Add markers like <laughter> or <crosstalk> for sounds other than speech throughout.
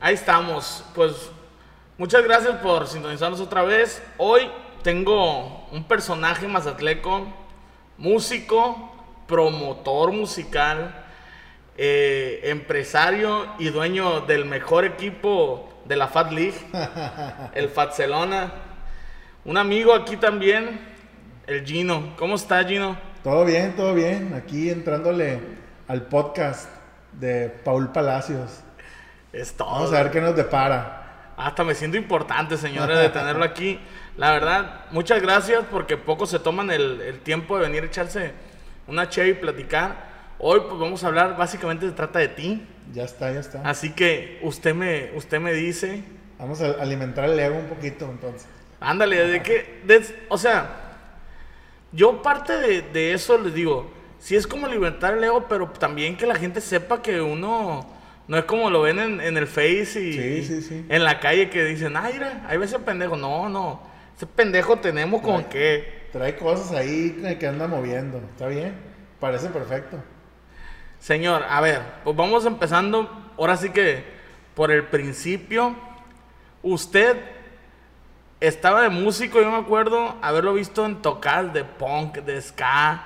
Ahí estamos. Pues muchas gracias por sintonizarnos otra vez. Hoy tengo un personaje mazatleco, músico, promotor musical, eh, empresario y dueño del mejor equipo de la Fat League, <laughs> el Fatcelona. Un amigo aquí también, el Gino. ¿Cómo está Gino? Todo bien, todo bien. Aquí entrándole al podcast de Paul Palacios. Es todo. Vamos a ver qué nos depara. Hasta me siento importante, señores, de tenerlo aquí. La verdad, muchas gracias porque pocos se toman el, el tiempo de venir a echarse una che y platicar. Hoy pues vamos a hablar, básicamente se trata de ti. Ya está, ya está. Así que usted me, usted me dice, Vamos a alimentar el ego un poquito entonces. ándale, de que, de- o sea, yo parte de, de eso les digo, sí es como alimentar el ego, pero también que la gente sepa que uno no es como lo ven en, en el Face y Sí, sí, sí. en la calle que dicen, ay, mira, ahí ves ese pendejo. No, no, ese pendejo tenemos con Trae- que, Trae cosas ahí que- anda moviendo. ¿Está bien? Parece perfecto. señor, a ver, pues vamos empezando, ahora sí que por el principio, usted estaba de músico, yo me acuerdo haberlo visto en tocadas de punk, de ska,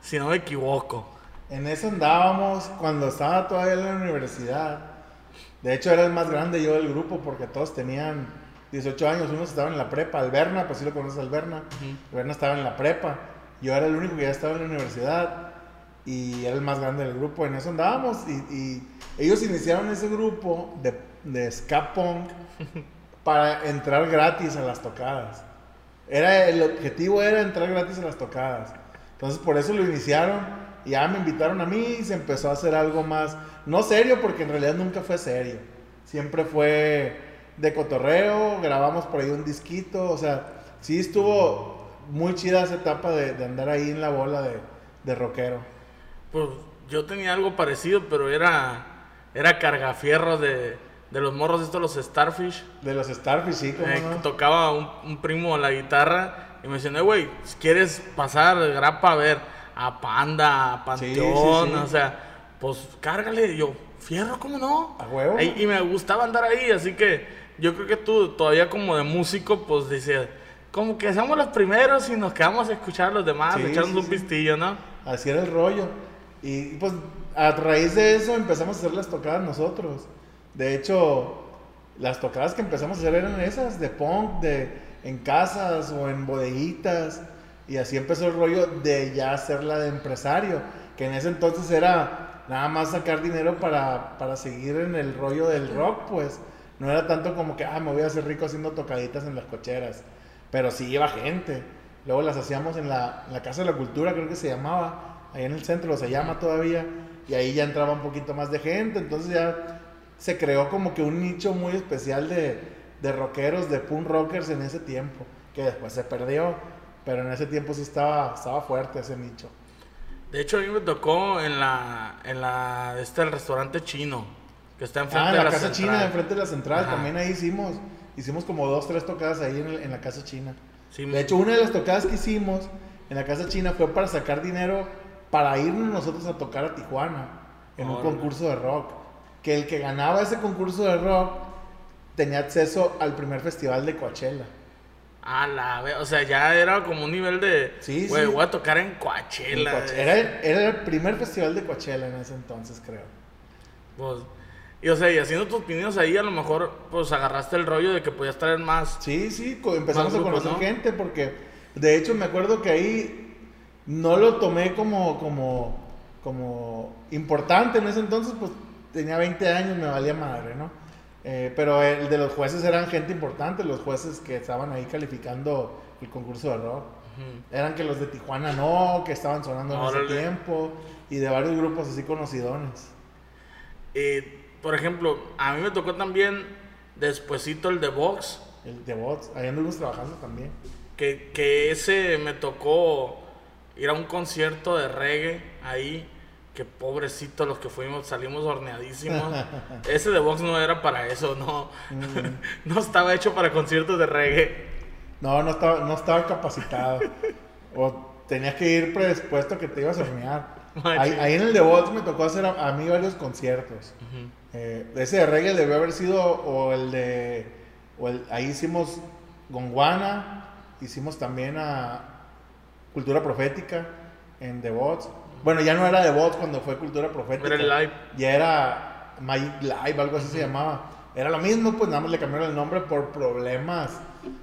si no me equivoco. En eso andábamos cuando estaba todavía en la universidad. De hecho, era el más grande yo del grupo porque todos tenían 18 años. Unos estaban en la prepa. Alberna, pues sí lo conoces, Alberna. Alberna estaba en la prepa. Yo era el único que ya estaba en la universidad y era el más grande del grupo. En eso andábamos y, y ellos iniciaron ese grupo de, de ska punk <laughs> para entrar gratis a las tocadas. Era, el objetivo era entrar gratis a las tocadas. Entonces por eso lo iniciaron y ya me invitaron a mí y se empezó a hacer algo más, no serio porque en realidad nunca fue serio. Siempre fue de cotorreo, grabamos por ahí un disquito, o sea, sí estuvo muy chida esa etapa de, de andar ahí en la bola de, de rockero. Pues yo tenía algo parecido, pero era, era cargafierros de, de los morros estos, los Starfish. De los Starfish, sí, como Eh, no. Tocaba un, un primo la guitarra y me decía, "Eh, güey, si quieres pasar grapa a ver a Panda, a Panteón, Sí, sí, sí. o sea, pues cárgale. Yo, fierro, ¿cómo no? A huevo. Ahí- y me gustaba andar ahí, así que yo creo que tú todavía como de músico, pues decías, como que somos los primeros y nos quedamos a escuchar a los demás, echarnos un pistillo, ¿no? Así era el rollo. Y pues a raíz de eso empezamos a hacer las tocadas nosotros. De hecho, las tocadas que empezamos a hacer eran esas, de punk, de en casas o en bodeguitas. Y así empezó el rollo de ya hacerla de empresario, que en ese entonces era nada más sacar dinero para, para seguir en el rollo del rock, pues. No era tanto como que, ah, me voy a hacer rico haciendo tocaditas en las cocheras. Pero sí iba gente. Luego las hacíamos en la, en la Casa de la Cultura, creo que se llamaba, ahí en el centro, se llama todavía. Y ahí ya entraba un poquito más de gente. Entonces ya se creó como que un nicho muy especial de, de rockeros, de punk rockers en ese tiempo, que después se perdió. Pero en ese tiempo sí estaba, estaba fuerte ese nicho. De hecho, a mí me tocó en la, en la, este, el restaurante chino, que está enfrente Ah, en de la, la Casa central. China, enfrente de la central, Ajá. también ahí hicimos. Hicimos como dos, tres tocadas ahí en, el- en la Casa China. Sí, De hecho, una de las tocadas que hicimos en la Casa China fue para sacar dinero para irnos nosotros a tocar a Tijuana en un concurso de rock. Que el que ganaba ese concurso de rock tenía acceso al primer festival de Coachella. A la ve- o sea, ya era como un nivel de. Sí, güey, sí. voy a tocar en En Coachella. Era, el- era el primer festival de Coachella en ese entonces, creo. Pues, y o sea, y haciendo tus pininos ahí, a lo mejor, pues agarraste el rollo de que podías traer más. Sí, sí, empezamos a conocer ¿no? gente porque de hecho me acuerdo que ahí no lo tomé como, como, como importante en ese entonces, pues tenía 20 años, me valía madre, ¿no? Eh, pero el de los jueces eran gente importante, los jueces que estaban ahí calificando el concurso de rock. Eran que los de Tijuana no, que estaban sonando en Órale. ese tiempo, y de varios grupos así conocidones. Eh, por ejemplo, a mí me tocó también despuesito el de Vox, El de Bots, ahí anduvimos trabajando también. que, que ese me tocó ir a un concierto de reggae ahí. Que pobrecito los que fuimos, salimos horneadísimos. <laughs> Ese de Vox no era para eso, no. <laughs> no estaba hecho para conciertos de reggae. No, no estaba, no estaba capacitado. o tenías que ir predispuesto a que te ibas a hornear. <laughs> Ahí, ahí en el de Bots me tocó hacer a, a mí varios conciertos. Eh, ese de reggae debió haber sido o el de... O el, ahí hicimos Gonguana, hicimos también a Cultura Profética en The Bots. Bueno, ya no era The Bots cuando fue Cultura Profética. Era el live. Ya era Magic Live, algo así se llamaba. Era lo mismo, pues nada más le cambiaron el nombre por problemas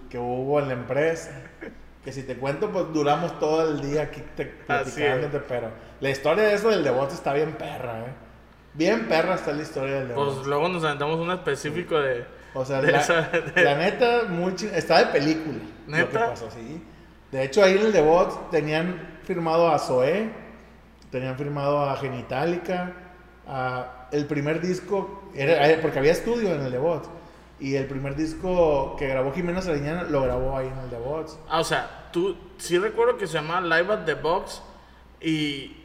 que hubo en la empresa. Que si te cuento, pues duramos todo el día aquí te, platicándote, pero la historia de eso del Bots está bien perra, ¿eh? Bien perra está la historia del The Pues luego nos aventamos un específico de. O sea, de la, esa- de- la neta, muy Está de película. Lo que ¿Neta? pasó, sí. De hecho, ahí en el Bots tenían firmado a Zoé, tenían firmado a Genitalica, a el primer disco, era, eh, porque había estudio en el The Bots. Y el primer disco que grabó Jimena Sariñana lo grabó ahí en el The Bots. Ah, o sea, tú sí recuerdo que se llamaba Live at the Box y,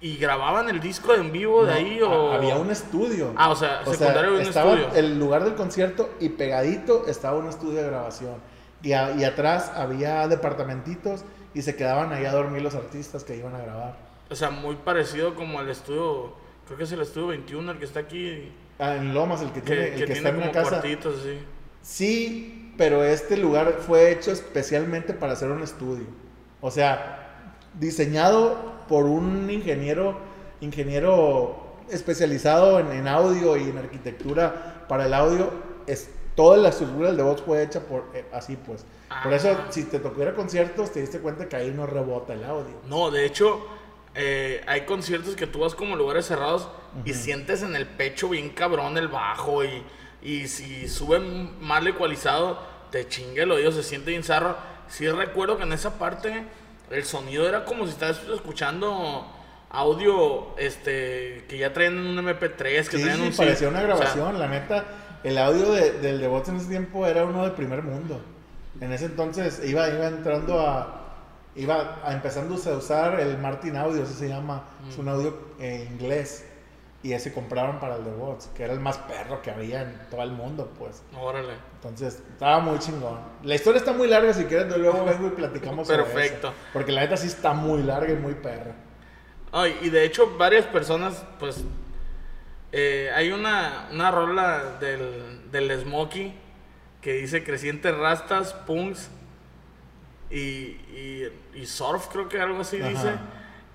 y grababan el disco en vivo de ahí o. Había un estudio. Ah, o sea, secundario había un estaba estudio. el lugar del concierto y pegadito estaba un estudio de grabación. Y, a- y atrás había departamentitos y se quedaban ahí a dormir los artistas que iban a grabar. O sea, muy parecido como al estudio. Creo que es el estudio 21 el que está aquí. Ah, en Lomas, el que tiene, Que, el que que tiene está en una casa. cuartitos así. Sí, pero este lugar fue hecho especialmente para hacer un estudio. O sea, diseñado por un ingeniero, ingeniero especializado en, en audio y en arquitectura para el audio. Es, toda la estructura del voz fue hecha por eh, así pues. Por eso, Ah. si te tocó ir a conciertos, te diste cuenta que ahí no rebota el audio. No, de hecho, eh, hay conciertos que tú vas como lugares cerrados y sientes en el pecho bien cabrón el bajo y, y si suben mal ecualizado, te chingue el oído, se siente bien zarro. Sí recuerdo que en esa parte el sonido era como si estás escuchando audio este que ya traen un MP3, que Sí, traen sí, un parecía una o sea, grabación. la neta, el audio de- del The Bots en ese tiempo era uno del primer mundo. En ese entonces iba, iba entrando a. Iba a- empezando a usar el Martin Audio, así se llama. Es un audio en inglés. Y ese compraron para el The Bots, que era el más perro que había en todo el mundo, pues. órale. Entonces, estaba muy chingón. La historia está muy larga, si quieres, luego vengo y platicamos sobre Perfecto. eso. Porque la neta sí está muy larga y muy perra. Ay, y de hecho varias personas, pues, eh, hay una, una rola del, del Smokey que dice crecientes rastas, punks y, y, y surf, creo que algo así Ajá. dice.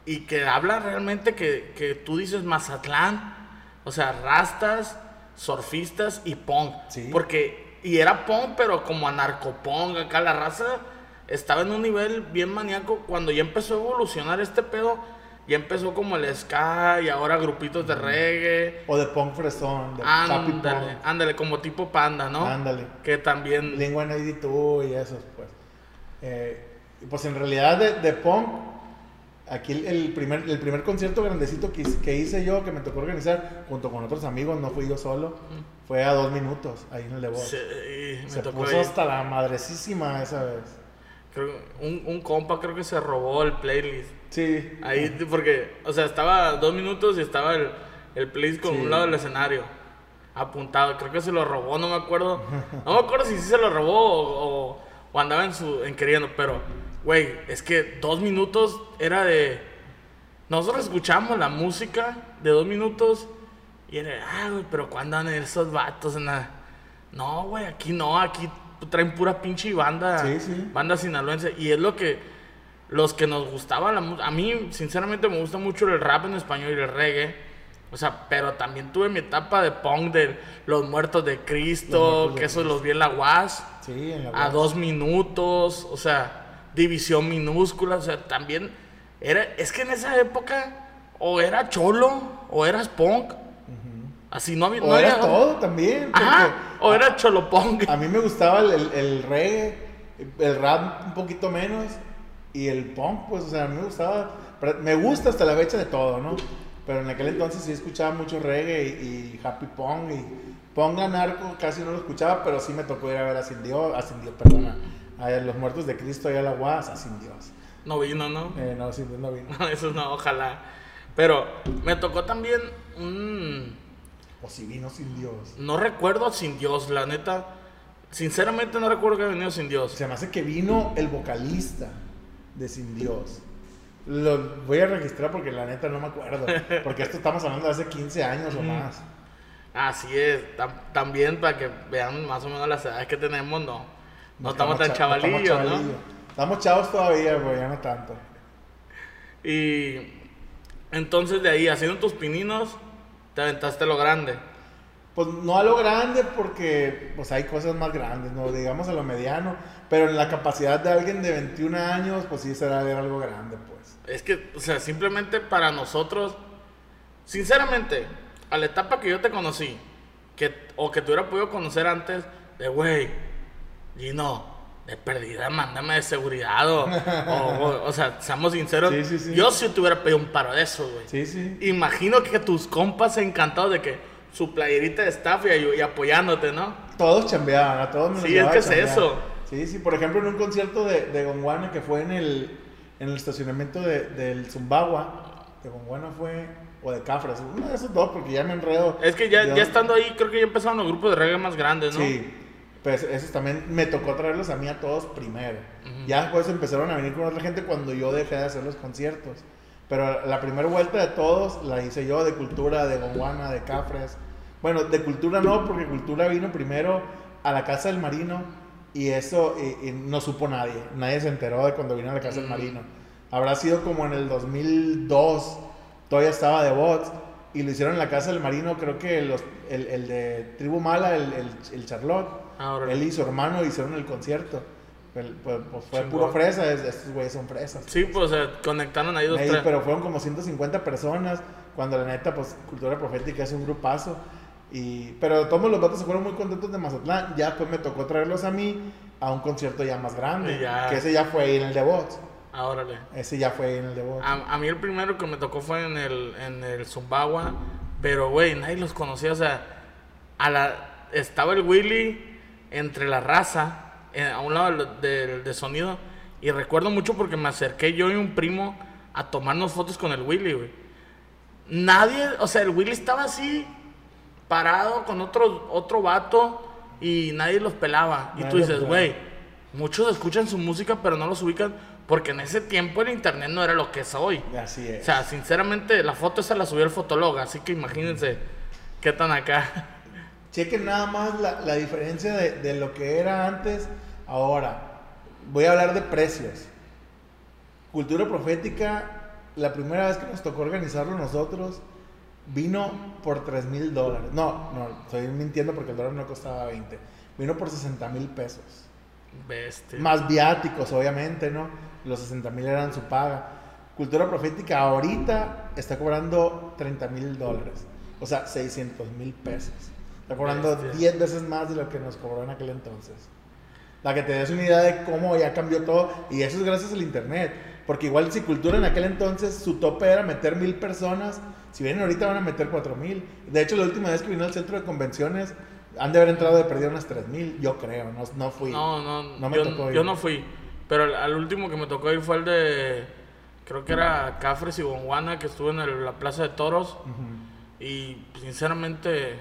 Y que habla realmente que, que tú dices Mazatlán, o sea, rastas, surfistas y punk. Sí. Porque, y era punk, pero como anarcopunk, acá la raza estaba en un nivel bien maníaco. Cuando ya empezó a evolucionar este pedo, ya empezó como el ska y ahora grupitos de reggae. O de punk fresón, de Ándale, punk. ándale, como tipo panda, ¿no? Ándale. Que también. Lingua 82 y esos, pues. Eh, pues en realidad de, de punk, aquí el, el primer, el primer concierto grandecito que, hice- que hice yo, que me tocó organizar junto con otros amigos, no fui yo solo, fue a dos minutos, ahí en el de voz. Sí, me Se tocó puso hasta la madrecísima esa vez. Creo un, un compa creo que se robó el playlist. Sí. Ahí, porque, o sea, estaba dos minutos y estaba el, el playlist con Sí. un lado del escenario. Apuntado. Creo que se lo robó, no me acuerdo. <laughs> No me acuerdo si sí se lo robó o, o- o andaba en su en queriendo, pero, güey, es que dos minutos era de. Nosotros escuchamos la música de dos minutos y era, ah, güey, pero ¿cuándo andan esos vatos en la.? No, güey, aquí no, aquí traen pura pinche banda. Sí, sí. Banda sinaloense. Y es lo que. Los que nos gustaba la música. A mí, sinceramente, me gusta mucho el rap en español y el reggae. O sea, pero también tuve mi etapa de punk de Los Muertos de Cristo, Muertos de que eso los vi en la UAS, Sí, en la a dos minutos, o sea, división minúscula, o sea, también era, es que en esa época o era cholo o eras punk, así no había, O no era todo también. Ajá, o era cholo punk. A mí me gustaba el, el, el reggae, el rap un poquito menos y el punk, pues, o sea, a mí me gustaba, me gusta hasta la fecha de todo, ¿no? Pero en aquel entonces sí escuchaba mucho reggae y, y happy punk y punk anarco casi no lo escuchaba, pero sí me tocó ir a ver a Sin Dios, a Sin Dios, perdona, a los muertos de Cristo y a la UAS, a Sin Dios. No vino, ¿no? Eh, no, Sin Dios no vino. No, <laughs> eso no, ojalá. Pero me tocó también un... O si vino Sin Dios. No recuerdo sin Dios, la neta. Sinceramente no recuerdo que haya venido sin Dios. Se me hace que vino el vocalista de Sin Dios. Lo voy a registrar porque la neta no me acuerdo. Porque esto estamos hablando de hace 15 años o más. Así es, tam- también para que vean más o menos las edades que tenemos, no, no estamos tan cha- chavalillos, estamos ¿no? Estamos chavos todavía, güey, ya no tanto. Y entonces de ahí, haciendo tus pininos, te aventaste lo grande. Pues no a lo grande porque pues hay cosas más grandes, no digamos a lo mediano, pero en la capacidad de alguien de 21 años, pues sí será ver algo grande, pues. Es que, o sea, simplemente para nosotros, sinceramente, a la etapa que yo te conocí, que, o que te hubiera podido conocer antes, de güey, Gino, de perdida, mándame de seguridad, o, o, sea, seamos sinceros, Sí, sí, sí. yo sí te hubiera pedido un paro de eso, güey. Sí, sí. Imagino que tus compas encantados de que su playerita de staff y, y apoyándote, ¿no? Todos chambeaban, a todos me Sí, es que es eso. Sí, sí, por ejemplo, en un concierto de, de Gonguana que fue en el, en el estacionamiento de- del Zumbagua, de Gonguana fue, o de Cafras, uno de esos dos, porque ya me enredo. Es que ya, ya estando ahí, creo que ya empezaron los grupos de reggae más grandes, ¿no? Sí, pues esos también me tocó traerlos a mí a todos primero. Ya después empezaron a venir con otra gente cuando yo dejé de hacer los conciertos. Pero la primera vuelta de todos la hice yo, de Cultura, de Gonguana, de Cafres. Bueno, de Cultura no, porque Cultura vino primero a la Casa del Marino y eso y- y no supo nadie. Nadie se enteró de cuando vino a la Casa del Mm. Marino. Habrá sido como en el 2002, todavía estaba de bots y lo hicieron en la Casa del Marino, creo que los- el, el de Tribu Mala, el, el, el Charlotte, Ah, él y su hermano hicieron el concierto. Pues, pues fue Chingón. puro fresa, es- estos güeyes son fresas. Sí, pues se conectaron ahí dos, Ahí, tres. pero fueron como 150 personas, cuando la neta, pues Cultura Profética es un grupazo. Y, pero todos los vatos se fueron muy contentos de Mazatlán. Ya pues me tocó traerlos a mí a un concierto ya más grande. Ya. Que ese ya fue ahí en el de Bots. Ah, órale. Ese ya fue ahí en el de Bots. A, a mí el primero que me tocó fue en el, en el Zumbagua, pero güey, nadie los conocía, o sea, a la, estaba el Willy entre la raza, eh, a un lado del, del- de sonido, y recuerdo mucho porque me acerqué yo y un primo a tomarnos fotos con el Willy, güey. Nadie, o sea, el Willy estaba así, parado con otro, otro vato, y nadie los pelaba. Y Nadie tú los dices, güey, muchos escuchan su música, pero no los ubican, porque en ese tiempo el internet no era lo que es hoy. Así es. O sea, sinceramente, la foto esa la subió el fotólogo, así que imagínense qué tan acá. <laughs> Chequen nada más la, la diferencia de, de lo que era antes, ahora. Voy a hablar de precios. Cultura Profética, la primera vez que nos tocó organizarlo nosotros, vino por 3 mil dólares. No, no, estoy mintiendo porque el dólar no costaba 20. Vino por 60 mil pesos. Bestia. Más viáticos, obviamente, ¿no? Los 60 mil eran su paga. Cultura Profética ahorita está cobrando 30 mil dólares. O sea, 600 mil pesos. Está cobrando Bestia. 10 veces más de lo que nos cobró en aquel entonces. La que te des una idea de cómo ya cambió todo. Y eso es gracias al internet. Porque igual si Cultura en aquel entonces su tope era meter mil personas. Si vienen ahorita van a meter 4 mil. De hecho, la última vez que vino al centro de convenciones han de haber entrado de perdido unas 3 mil. Yo creo, no, no fui. No, no, No me yo, tocó ir. yo no fui. Pero al, al último que me tocó ir fue el de. Creo que era Cafres y Gonguana, que estuvo en el- la Plaza de Toros. Y sinceramente,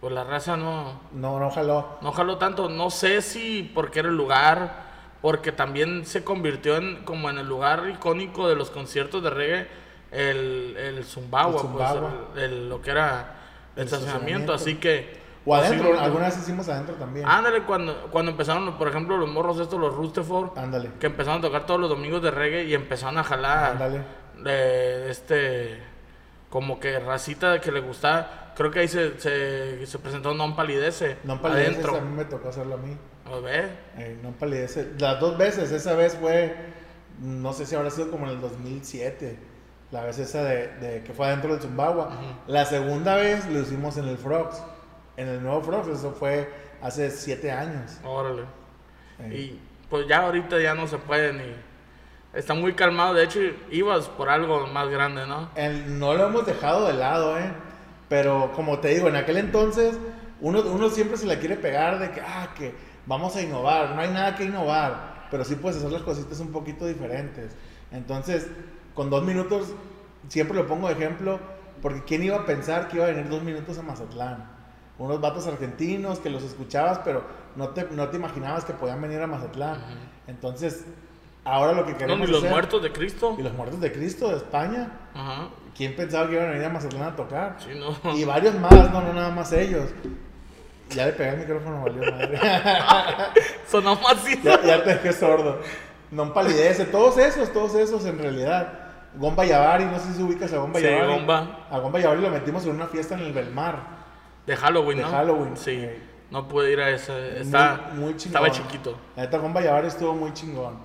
pues la raza no, No, no jaló. no jaló tanto. No sé si porque era el lugar, porque también se convirtió en como en el lugar icónico de los conciertos de reggae, el, el Zumbagua, El Zumbagua. pues el- el- lo que era el, estacionamiento. Así que. O adentro, posiblemente- alguna vez hicimos adentro también. Ándale, cuando, cuando empezaron, por ejemplo, los morros estos, los Rutherford, Ándale. que empezaron a tocar todos los domingos de reggae y empezaron a jalar Ándale. de este como que racita que le gustaba. Creo que ahí se, se, se presentó Non Palidece No palideces, adentro. a mí me tocó hacerlo a mí. ¿Lo ves? Eh, no palidece. Las dos veces, esa vez fue, no sé si habrá sido como en el 2007. La vez esa de, de que fue adentro del Zumbagua. La segunda vez lo hicimos en el Frogs. En el nuevo Frogs, eso fue hace siete años. Órale. Y pues ya ahorita ya no se puede ni... Está muy calmado. De hecho, ibas por algo más grande, ¿no? El- no lo hemos dejado de lado, ¿eh? Pero como te digo, en aquel entonces uno, uno siempre se la quiere pegar de que, ah, que vamos a innovar. No hay nada que innovar, pero sí puedes hacer las cositas un poquito diferentes. Entonces, con dos minutos, siempre lo pongo de ejemplo, porque ¿quién iba a pensar que iba a venir dos minutos a Mazatlán? Unos vatos argentinos que los escuchabas, pero no te, no te imaginabas que podían venir a Mazatlán. Entonces, ahora lo que No, queremos ni los hacer- muertos de Cristo. Y los muertos de Cristo de España. ¿Quién pensaba que iban a venir a Mazatlán a tocar? Sí, no. Y varios más, no, no nada más ellos. Ya le pegué el micrófono, valió madre. <laughs> Sonó macizo. ya, ya te dejé sordo. No palidece. Todos esos, todos esos en realidad. Gomba Yavari, no sé si ubicas a Gomba Sí, Yavari. Gomba. A Gomba Yavari lo metimos en una fiesta en el Belmar. De Halloween, De ¿no? Halloween. Sí. No pude ir a ese. Está, muy, muy chingón. estaba chiquito. La neta, Gomba Yavari estuvo muy chingón.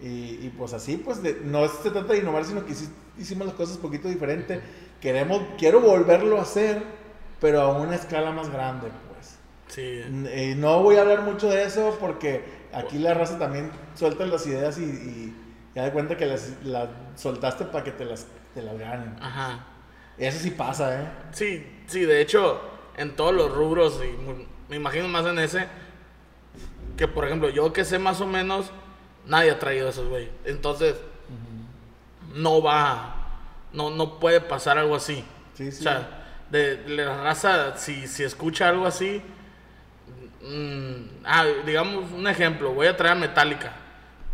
Y, y pues así, pues de- no se trata de innovar, sino que hici- hicimos las cosas un poquito diferente. Queremos, quiero volverlo a hacer, pero a una escala más grande, pues. Sí. Eh, no voy a hablar mucho de eso porque aquí la raza también suelta las ideas y, y ya de cuenta que las, las soltaste para que te las, te las ganen. Ajá. Eso sí pasa, ¿eh? Sí, sí, de hecho, en todos los rubros, y me imagino más en ese, que por ejemplo, yo que sé más o menos, nadie ha traído esos, güey. Entonces, no va, no, no puede pasar algo así. Sí, sí. O sea, de, de la raza, si, si escucha algo así, mm, ah, digamos un ejemplo, voy a traer a Metallica.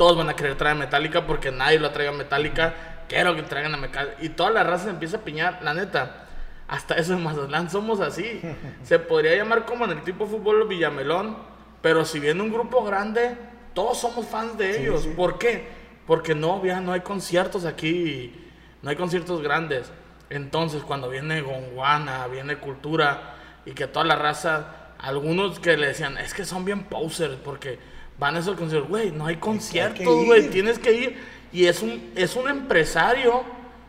Todos van a querer traer a Metallica porque nadie lo traiga a Metallica. Quiero que traigan a Metallica. Y toda la raza se empieza a piñar, la neta. Hasta eso en Mazatlán somos así. <laughs> Se podría llamar como en el tipo de fútbol Villamelón. Pero si viene un grupo grande, todos somos fans de Sí, ellos. sí. ¿Por qué? Porque no, ya no hay conciertos aquí. No hay conciertos grandes. Entonces, cuando viene Gonguana, viene Cultura y que toda la raza, algunos que le decían, es que son bien posers porque van a esos conciertos, güey, no hay conciertos, güey, tienes que ir. Y es un, es un empresario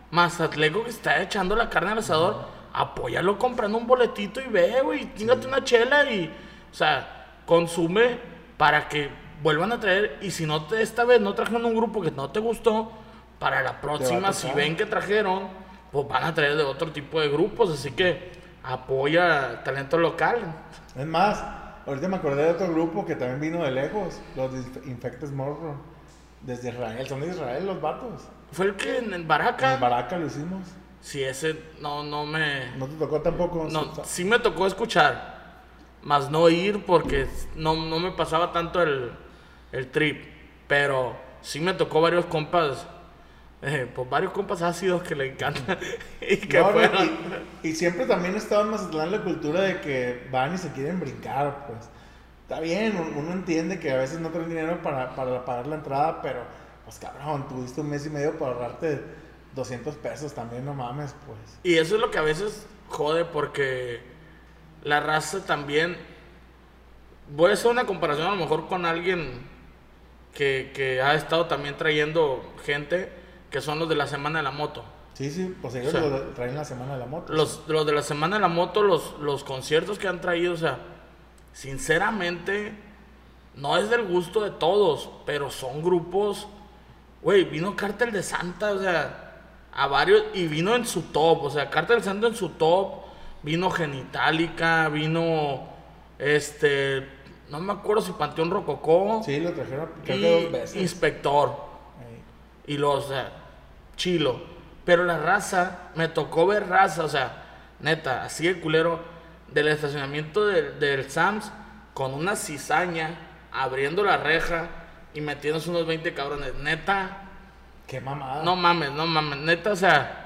mazatleco que está echando la carne al asador, apóyalo comprando un boletito y ve, güey, chingate una chela y, o sea, consume para que vuelvan a traer. Y si no te, esta vez no trajeron un grupo que no te gustó, para la próxima, si ven que trajeron, pues van a traer de otro tipo de grupos. Así que apoya talento local. Es más, ahorita me acordé de otro grupo que también vino de lejos, los de Infected Morro, desde Israel, son de Israel los vatos. Fue el que en el En Baraca. Baraca lo hicimos. Si ese no, no me. No te tocó tampoco. No, sí me tocó escuchar, más no ir porque no, no me pasaba tanto el, el trip. Pero sí me tocó varios compas, eh, pues varios compas ácidos que le encantan <laughs> y que No, fueron. y, y siempre también estaba en Mazatlán la cultura de que van y se quieren brincar, pues. Está bien, un- uno entiende que a veces no traen dinero para, para pagar la entrada, pero, pues cabrón, tuviste un mes y medio para ahorrarte 200 pesos también, no mames, pues. Y eso es lo que a veces jode porque la raza también. Voy a hacer una comparación a lo mejor con alguien que, que ha estado también trayendo gente que son los de la Semana de la Moto. Sí, sí, pues ellos O sea, lo traen la semana de la moto. Los, los de la Semana de la Moto, los, los conciertos que han traído, o sea, sinceramente, no es del gusto de todos, pero son grupos. Güey, vino Cártel de Santa, o sea, a varios, y vino en su top, o sea, Cártel de Santa en su top, vino Genitalica, vino, este, no me acuerdo si Panteón Rococó, Sí, lo trajeron creo y que dos veces. Inspector Ahí. y los, o sea, chilo. Pero la raza, me tocó ver raza, o sea, neta, así el culero del estacionamiento del, del Sams con una cizaña abriendo la reja y metiéndose unos 20 cabrones, neta. Qué mamada. No mames, no mames, neta, o sea.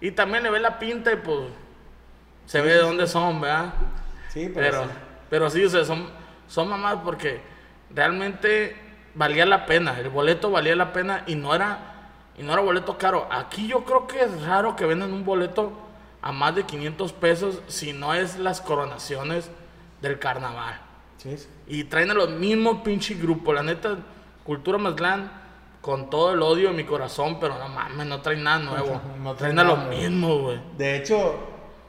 Y también le ve la pinta y pues se ve de dónde son, ¿verdad? Sí, pero, Pero, sí. pero sí, o sea, son, son mamadas porque realmente valía la pena. El boleto valía la pena y no era, y no era boleto caro. Aquí yo creo que es raro que vendan un boleto a más de 500 pesos si no es las coronaciones del carnaval. Sí, sí. Y traen a los mismos pinche grupos. La neta, Cultura Mazlán, con todo el odio en mi corazón, pero no mames, no traen nada nuevo. <laughs> No traen traen a lo nada nuevo. mismo, güey. De hecho,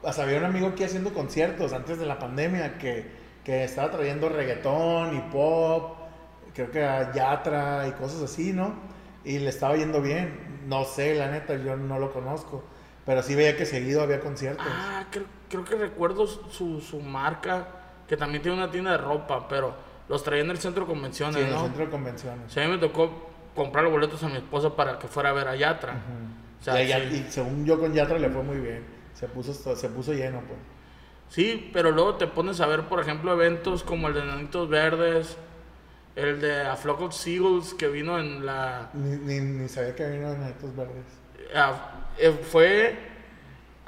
hasta había un amigo aquí haciendo conciertos antes de la pandemia que, que estaba trayendo reggaetón y pop, creo que a Yatra y cosas así, ¿no? Y le estaba yendo bien. No sé, la neta, yo no lo conozco. Pero sí veía que seguido había conciertos. Ah, creo, creo que recuerdo su, su marca, que también tiene una tienda de ropa, pero los traía en el centro de convenciones, sí, en el centro de convenciones. Sea, a mí me tocó comprar los boletos a mi esposa para que fuera a ver a Yatra. O sea, y, a- sí. y según yo con Yatra le fue muy bien. Se puso, se puso lleno, pues. Sí, pero luego te pones a ver, por ejemplo, eventos como el de Nanitos Verdes, El de A Flock of Seagulls que vino en la. Ni, ni, ni sabía que vino en Enanitos Verdes. a- eh, fue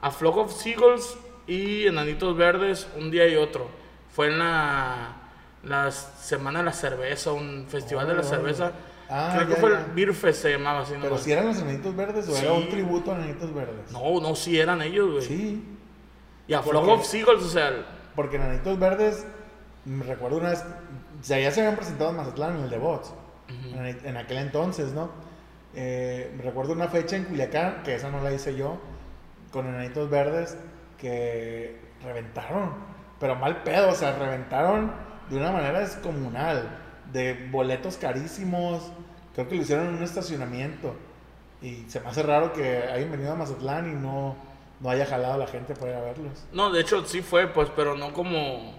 A Flock of Seagulls y Enanitos Verdes un día y otro. Fue en la, la Semana de la Cerveza, un festival de la órale. cerveza. Ah, Creo que fue ya. el Beer Fest, se llamaba así. Pero si eran los Enanitos Verdes o Sí. era un tributo a Enanitos Verdes. No, no, sí eran ellos, güey. Sí, Y A ¿Por Flock of Seagulls, o sea, porque Enanitos Verdes, me recuerdo una vez, o sea, ya se habían presentado en Mazatlán en el de Bots, en, en aquel entonces, ¿no? Eh, me recuerdo una fecha en Culiacán, que esa no la hice yo, con Enanitos Verdes, que reventaron, pero mal pedo, o sea, reventaron de una manera descomunal, de boletos carísimos, creo que lo hicieron en un estacionamiento, y se me hace raro que hayan venido a Mazatlán y no, no haya jalado a la gente para ir a verlos. No, de hecho sí fue, pues, pero no como,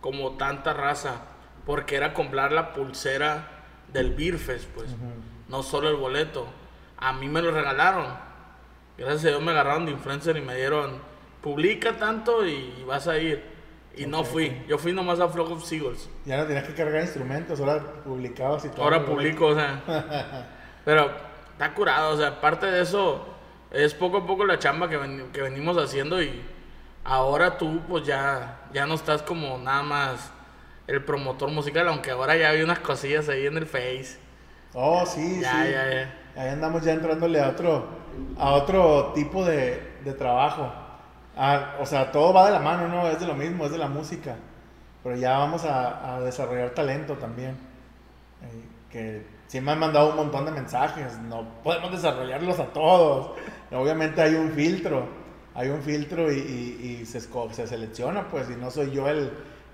como tanta raza. Porque era comprar la pulsera del Beer Fest, pues. No solo el boleto. A mí me lo regalaron. Gracias a Dios me agarraron de influencer y me dieron, publica tanto y vas a ir. Y no fui. Yo fui nomás a Flock of Seagulls. Ya no tenías que cargar instrumentos, ahora publicabas y todo. Ahora publico, o sea. <laughs> pero está curado, o sea, aparte de eso, es poco a poco la chamba que, ven- que venimos haciendo y ahora tú pues ya, ya no estás como nada más el promotor musical, aunque ahora ya hay unas cosillas ahí en el Face. Oh, sí, Ya, sí. ya, ya. Ahí andamos ya entrándole a otro, a otro tipo de, de trabajo. O sea, todo va de la mano, ¿no? Es de lo mismo, es de la música. Pero ya vamos a, a desarrollar talento también. Eh, que sí me han mandado un montón de mensajes. No podemos desarrollarlos a todos. Obviamente hay un filtro. Hay un filtro y, y- y se, se selecciona, pues. Y no soy yo el,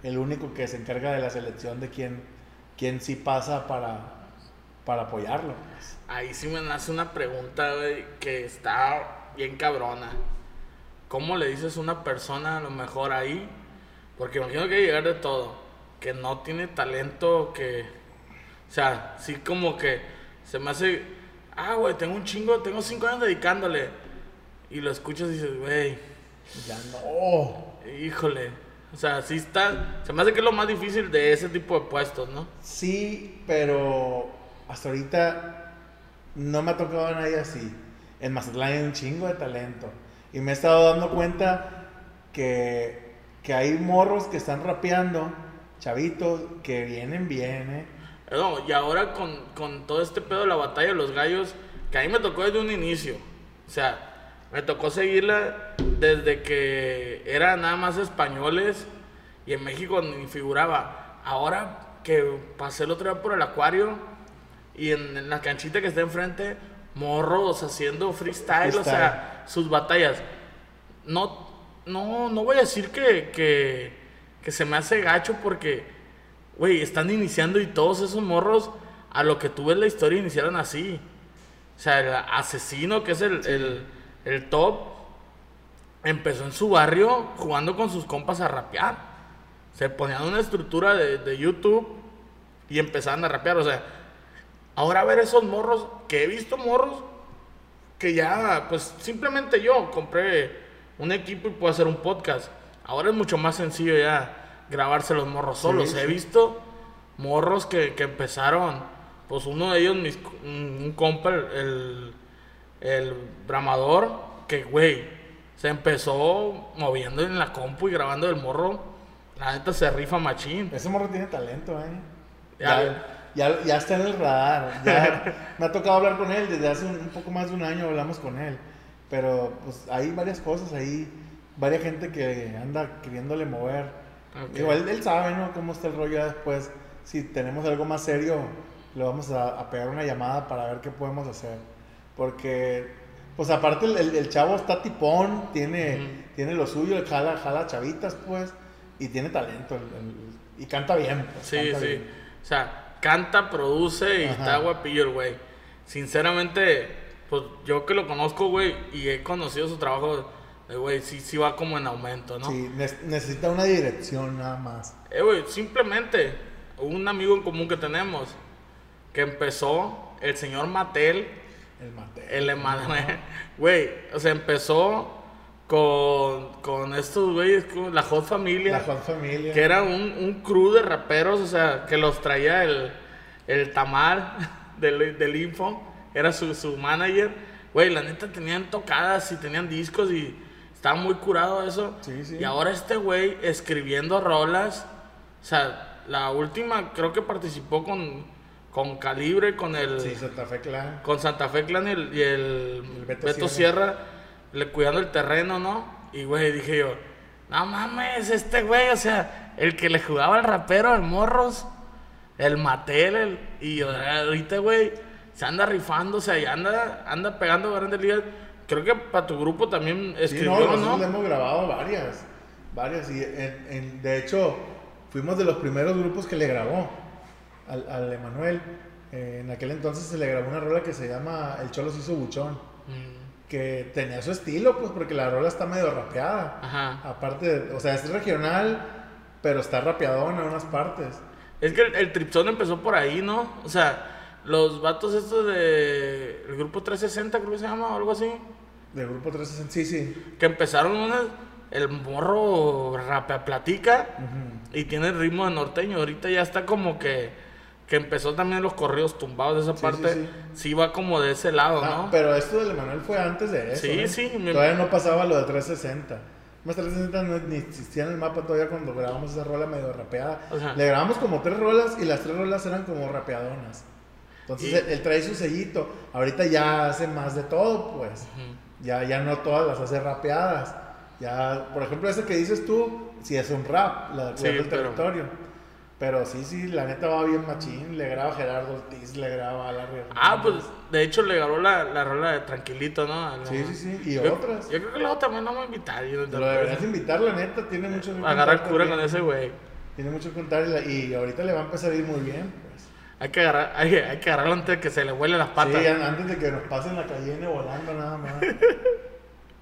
el único que se encarga de la selección de quién, quién sí pasa para, para apoyarlo. pues. Ahí sí me nace una pregunta, güey, que está bien cabrona. ¿Cómo le dices a una persona a lo mejor ahí? Porque imagino que hay que llegar de todo. Que no tiene talento, que... O sea, sí como que se me hace... Ah, güey, tengo un chingo, tengo cinco años dedicándole. Y lo escuchas y dices, güey, Ya no. híjole. O sea, sí está... Se me hace que es lo más difícil de ese tipo de puestos, ¿no? Sí, pero hasta ahorita no me ha tocado a nadie así. En Mazatlán hay un chingo de talento. Y me he estado dando cuenta que, que hay morros que están rapeando, chavitos, que vienen bien, ¿eh? No, y ahora con, con todo este pedo de la batalla de los gallos, que a mí me tocó desde un inicio. O sea, me tocó seguirla desde que era nada más españoles y en México ni figuraba. Ahora que pasé el otro día por el acuario y en, en la canchita que está enfrente, morros haciendo freestyle, o sea, sus batallas. No, no, no voy a decir que, que, que se me hace gacho porque, güey, están iniciando y todos esos morros, a lo que tú ves la historia, iniciaron así. O sea, el asesino, que es el, el, el top, empezó en su barrio jugando con sus compas a rapear. Se ponían una estructura de, de YouTube y empezaban a rapear. O sea, ahora ver esos morros, que he visto morros que ya, pues simplemente yo compré un equipo y puedo hacer un podcast. Ahora es mucho más sencillo ya grabarse los morros solos. sí. He visto morros que, que empezaron, pues uno de ellos, mis- un, un compa, el, el, el bramador, que güey, se empezó moviendo en la compu y grabando el morro. La neta se rifa machín. Ese morro tiene talento, ¿eh? Ya. Ya, está en el radar. Ya <laughs> me ha tocado hablar con él desde hace un, un poco más de un año hablamos con él. Pero pues hay varias cosas ahí, varias gente que anda queriéndole mover. Ok. Igual él sabe, ¿no? Cómo está el rollo después. Si tenemos algo más serio, le vamos a, a pegar una llamada para ver qué podemos hacer. Porque, pues aparte el, el- el chavo está tipón, tiene, tiene lo suyo, jala, jala chavitas, pues, y tiene talento. el- y canta bien. pues, Sí, canta sí. bien. O sea, canta, produce y Ajá. está guapillo el güey. Sinceramente, pues yo que lo conozco, güey, y he conocido su trabajo, el güey, sí, sí va como en aumento, ¿no? Sí, ne- necesita una dirección nada más. Eh, güey, simplemente, un amigo en común que tenemos, que empezó, el señor Matel, El mate. el Emanuel, güey, o sea, empezó con, con estos güeyes, con la Hot Familia. La Juan Familia. Que era un, un crew de raperos, o sea, que los traía el, el Tamal <laughs> del, del Info, era su, su manager. Güey, la neta tenían tocadas y tenían discos y estaba muy curado eso. Sí, sí. Y ahora este güey escribiendo rolas. O sea, la última creo que participó con, con Calibre, con el. Sí, Santa Fe Clan. Con Santa Fe Clan y el, y el El Beto Beto, Sierra. Sierra. le cuidando el terreno, ¿no? Y güey, dije yo, no mames, este güey, o sea, el que le jugaba al rapero, al morros, el Matel, el- y ahorita, güey, se anda rifando, o sea, y anda, anda pegando grandes ligas. Creo que para tu grupo también Sí, escribió, no, ¿no? nosotros le hemos grabado varias. Varias. Y en- en- de hecho, fuimos de los primeros grupos que le grabó al, al Emanuel. Eh, en aquel entonces se le grabó una rola que se llama El Cholo se hizo buchón. Mm, Que tenía su estilo, pues, porque la rola está medio rapeada. Ajá. Aparte, de- o sea, es regional, pero está rapeadona en unas partes. Es que el, el Tripsón empezó por ahí, ¿no? O sea, los vatos estos de el grupo 360, creo que se llama, o algo así. Del grupo 360, sí, sí. Que empezaron una, el morro rapea platica y tiene el ritmo de norteño. Ahorita ya está como que, que empezó también los corridos tumbados de esa Sí, parte. sí, Sí, va como de ese lado, Ah, ¿no? pero esto del Emanuel fue antes de eso. Sí, ¿eh? sí, Todavía no pasaba lo de 360. Más 360 no, ni existía en el mapa todavía cuando grabamos esa rola medio rapeada. Ajá. Le grabamos como tres rolas y las tres rolas eran como rapeadonas. Entonces él, él trae su sellito. Ahorita ya hace más de todo, pues. Ya, ya no todas las hace rapeadas. Ya, por ejemplo, ese que dices tú, sí es un rap, la de Sí, Cuidando el pero- territorio. Pero sí, sí, la neta va bien machín. Le graba Gerardo Ortiz, le graba a Larry Ah, pues de hecho le grabó la, la rola de Tranquilito, ¿no? La- Sí, sí, sí. Y Yo- otras. Yo creo que luego también no me invitaron. Lo deberías invitar, la neta, tiene mucho que Agarrar cura también. con ese güey. Tiene mucho que contar y, la- y ahorita le va a empezar a ir muy bien, pues. Hay que, agarrar, hay, hay que agarrarlo antes de que se le huele las patas. Sí, an- antes de que nos pasen la calle volando nada más.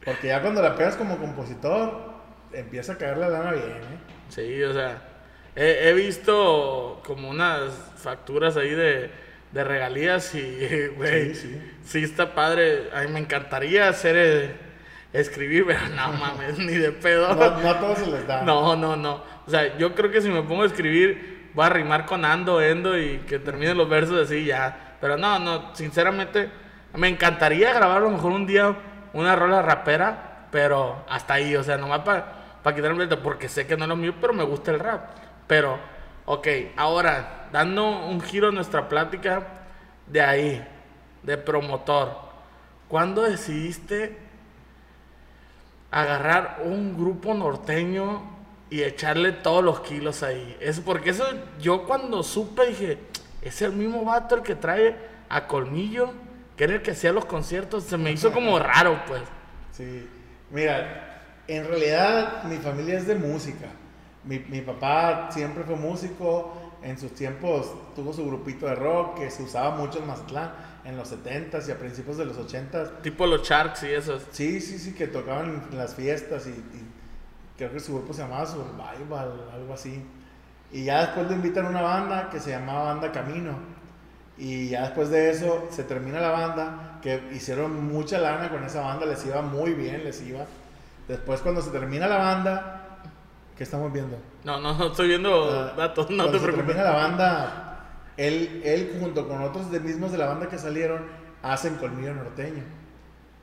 Porque ya cuando la pegas como compositor, empieza a caer la lana bien, ¿eh? Sí, o sea, he, he visto como unas facturas ahí de, de regalías y, <laughs> güey, Sí, sí, sí. está padre. A mí me encantaría hacer, eh, escribir, <laughs> pero no mames, ni de pedo. No, no a todos se les da. No, no, no. O sea, yo creo que si me pongo a escribir, voy a rimar con ando, endo y que terminen los versos así ya. Pero no, no, sinceramente, me encantaría grabar a lo mejor un día una rola rapera, pero hasta ahí, o sea, nomás para quitarme el porque sé que no es lo mío, pero me gusta el rap. Pero, ok, ahora, dando un giro a nuestra plática de ahí, de promotor, ¿cuándo decidiste agarrar un grupo norteño y echarle todos los kilos ahí. Eso, porque eso yo cuando supe dije, es el mismo vato el que trae a Colmillo, que era el que hacía los conciertos, se me hizo como raro, pues. Sí. Mira, en realidad mi familia es de música. Mi, mi papá siempre fue músico. En sus tiempos tuvo su grupito de rock que se usaba mucho en Mazatlán en los 70s y a principios de los 80s. Tipo los Sharks y esos. Sí, sí, sí, que tocaban en las fiestas y, y creo que su grupo se llamaba Survival, algo así. Y ya después lo invitan a una banda que se llamaba Banda Camino. Y ya después de eso se termina la banda, que hicieron mucha lana con esa banda, les iba muy bien, les iba. Después cuando se termina la banda, ¿qué estamos viendo? No, no, no estoy viendo Ah, datos, no te preocupes. la banda, él, él junto con otros de mismos de la banda que salieron, hacen Colmillo Norteño.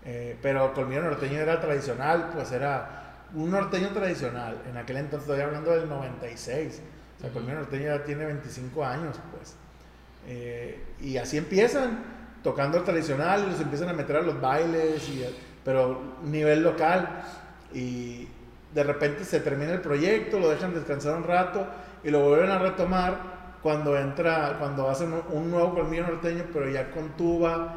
Eh, pero Colmillo Norteño era tradicional, pues era un norteño tradicional. En aquel entonces, estoy hablando del 96. O sea, Ujú. Colmillo Norteño ya tiene 25 años, pues. Eh, y así empiezan, tocando el tradicional, y los empiezan a meter a los bailes, y, pero nivel local. Y de repente se termina el proyecto, lo dejan descansar un rato y lo vuelven a retomar cuando entra, cuando hacen un- nuevo colmillo norteño, pero ya con tuba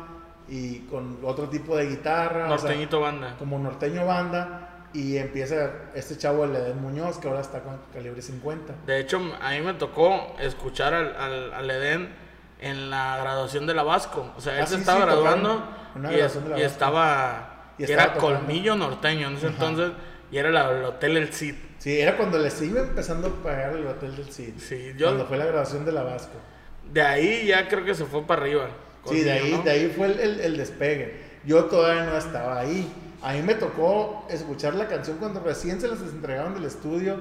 y con otro tipo de guitarra, o sea, Norteñito banda. como norteño banda. Y empieza este chavo, el Edén Muñoz, que ahora está con calibre 50. De hecho, a mí me tocó escuchar al, al, al Edén en la graduación de la Vasco. O sea, él Ah, se sí, estaba sí, graduando y, y estaba... Y estaba era tocando. Colmillo Norteño en ese Ajá. entonces y era la- el Hotel El Cid. Sí, era cuando les iba empezando a pagar el hotel del Cid. Sí, yo- Cuando fue la grabación de la Vasco. De ahí ya creo que se fue para arriba. Sí, de ahí, ¿no? de ahí fue el, el- el despegue. Yo todavía no estaba ahí. A mí me tocó escuchar la canción cuando recién se las entregaron del estudio,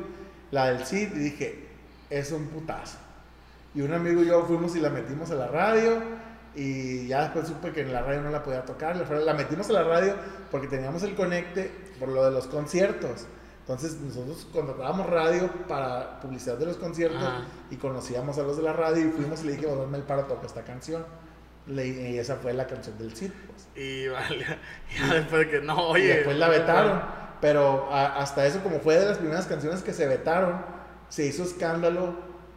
la del Cid, y dije, es un putazo. Y un amigo y yo fuimos y la metimos a la radio. Y ya después supe que en la radio no la podía tocar. La, metimos a la radio porque teníamos el conecte por lo de los conciertos. Entonces nosotros contratábamos radio para publicidad de los conciertos Ajá. y conocíamos a los de la radio y fuimos y le dijimos, dame el paro, toca esta canción. Le- y esa fue la canción del Cid. Pues. Y vale, <laughs> ya después de que no, oye. y después la vetaron. Pero a- hasta eso, como fue de las primeras canciones que se vetaron, se hizo escándalo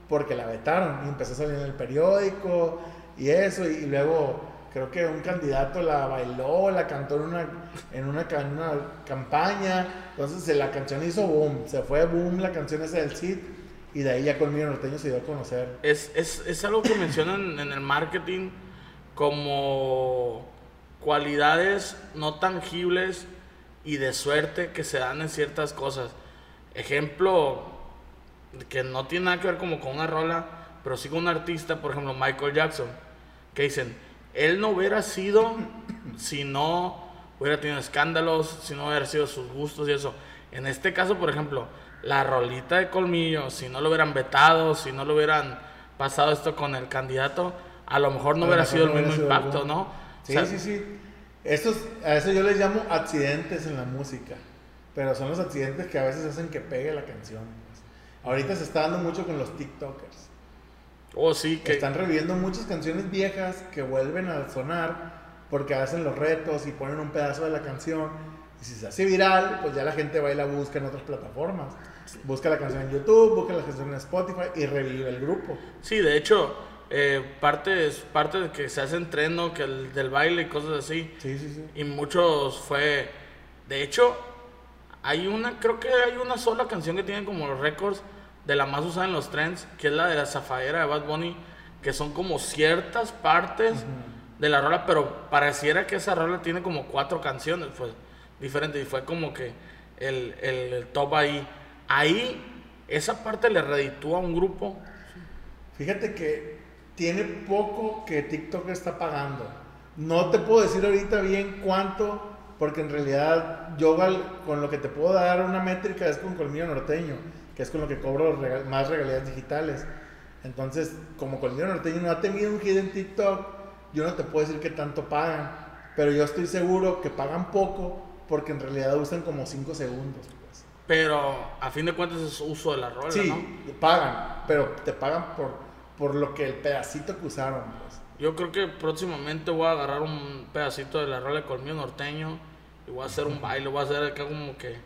porque la vetaron. Y empezó a salir en el periódico y eso. Y, luego creo que un candidato la bailó, la cantó en una, en una, en una campaña. Entonces la canción hizo boom. Se fue boom la canción esa del Cid. Y de ahí ya Colmillo Norteño se dio a conocer. Es, es, es algo que mencionan en el marketing como cualidades no tangibles y de suerte que se dan en ciertas cosas. Ejemplo, que no tiene nada que ver como con una rola, pero sí con un artista, por ejemplo Michael Jackson, que dicen, él no hubiera sido si no hubiera tenido escándalos, si no hubiera sido sus gustos y eso. En este caso, por ejemplo, la rolita de colmillo, si no lo hubieran vetado, si no lo hubieran pasado esto con el candidato, a lo mejor no lo hubiera mejor sido el no mismo impacto. ¿no? Sí, O sea, sí, sí. Estos, a eso yo les llamo accidentes en la música. Pero son los accidentes que a veces hacen que pegue la canción. pues. Ahorita se está dando mucho con los TikTokers. Oh, sí, que Están reviviendo muchas canciones viejas que vuelven a sonar porque hacen los retos y ponen un pedazo de la canción. Y si se hace viral, pues ya la gente va y la busca en otras plataformas. Busca la canción en YouTube, busca la canción en Spotify y revive el grupo. Sí, de hecho, eh, parte, es parte de que se hace entreno, que el del baile y cosas así. Sí, sí, sí. Y muchos fue. De hecho, hay una, creo que hay una sola canción que tiene como los récords de la más usada en los trends, que es la de la Zafaera de Bad Bunny, que son como ciertas partes de la rola, pero pareciera que esa rola tiene como cuatro canciones, pues diferentes. Y fue como que el, el, el top ahí. Ahí, esa parte le reditúa a un grupo. Fíjate que tiene poco que TikTok está pagando. No te puedo decir ahorita bien cuánto, porque en realidad yo con lo que te puedo dar una métrica es con Colmillo Norteño, que es con lo que cobro rega- más regalías digitales. Entonces, como Colmillo Norteño no ha tenido un hit en TikTok, yo no te puedo decir qué tanto pagan, pero yo estoy seguro que pagan poco porque en realidad usan como 5 segundos. Pues. Pero a fin de cuentas es uso de la rola, Sí, ¿no? pagan, pero te pagan por, por lo que el pedacito que usaron. Pues. Yo creo que próximamente voy a agarrar un pedacito de la rola de colmillo norteño y voy a hacer un baile, voy a hacer acá como que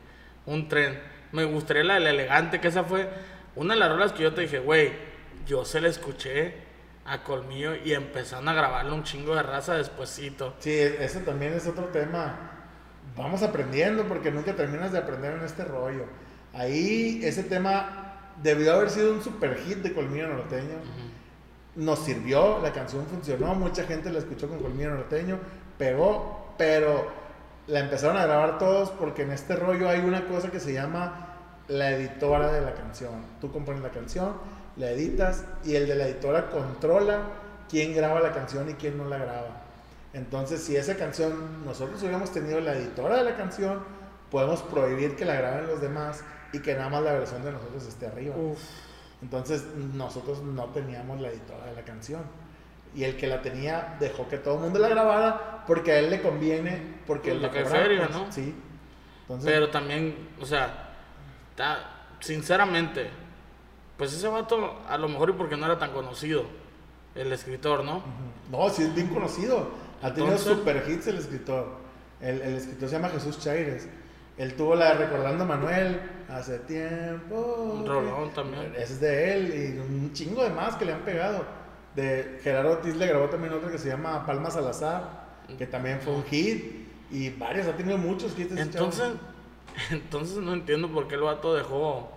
un tren. Me gustaría la del elegante, que esa fue una de las rolas que yo te dije, güey, yo se la escuché a colmillo y empezaron a grabarle un chingo de raza despuesito. Sí, eso también es otro tema. Vamos aprendiendo porque nunca terminas de aprender en este rollo. Ahí ese tema debió haber sido un super hit de Colmillo Norteño. Nos sirvió, la canción funcionó, mucha gente la escuchó con Colmillo Norteño, pegó, pero la empezaron a grabar todos porque en este rollo hay una cosa que se llama la editora de la canción. Tú compones la canción, la editas y el de la editora controla quién graba la canción y quién no la graba. Entonces, si esa canción nosotros hubiéramos tenido la editora de la canción, podemos prohibir que la graben los demás y que nada más la versión de nosotros esté arriba. Uf. Entonces, nosotros no teníamos la editora de la canción. Y el que la tenía dejó que todo el mundo la grabara porque a él le conviene, porque Pues él la cobra, pues, ¿no? Sí. Entonces, Pero también, o sea, ta- sinceramente, pues ese vato, a lo mejor y porque no era tan conocido, el escritor, ¿no? no, sí es bien conocido. Ha tenido Entonces- super hits el escritor. El, el escritor se llama Jesús Chaires. Él tuvo la de Recordando a Manuel hace tiempo. Un rolón también. Ese es de él y un chingo de más que le han pegado. De Gerardo Ortiz le grabó también otra que se llama Palma Salazar, que también fue un hit. Y varios, ha tenido muchos hits. Entonces, <laughs> entonces no entiendo por qué el vato dejó.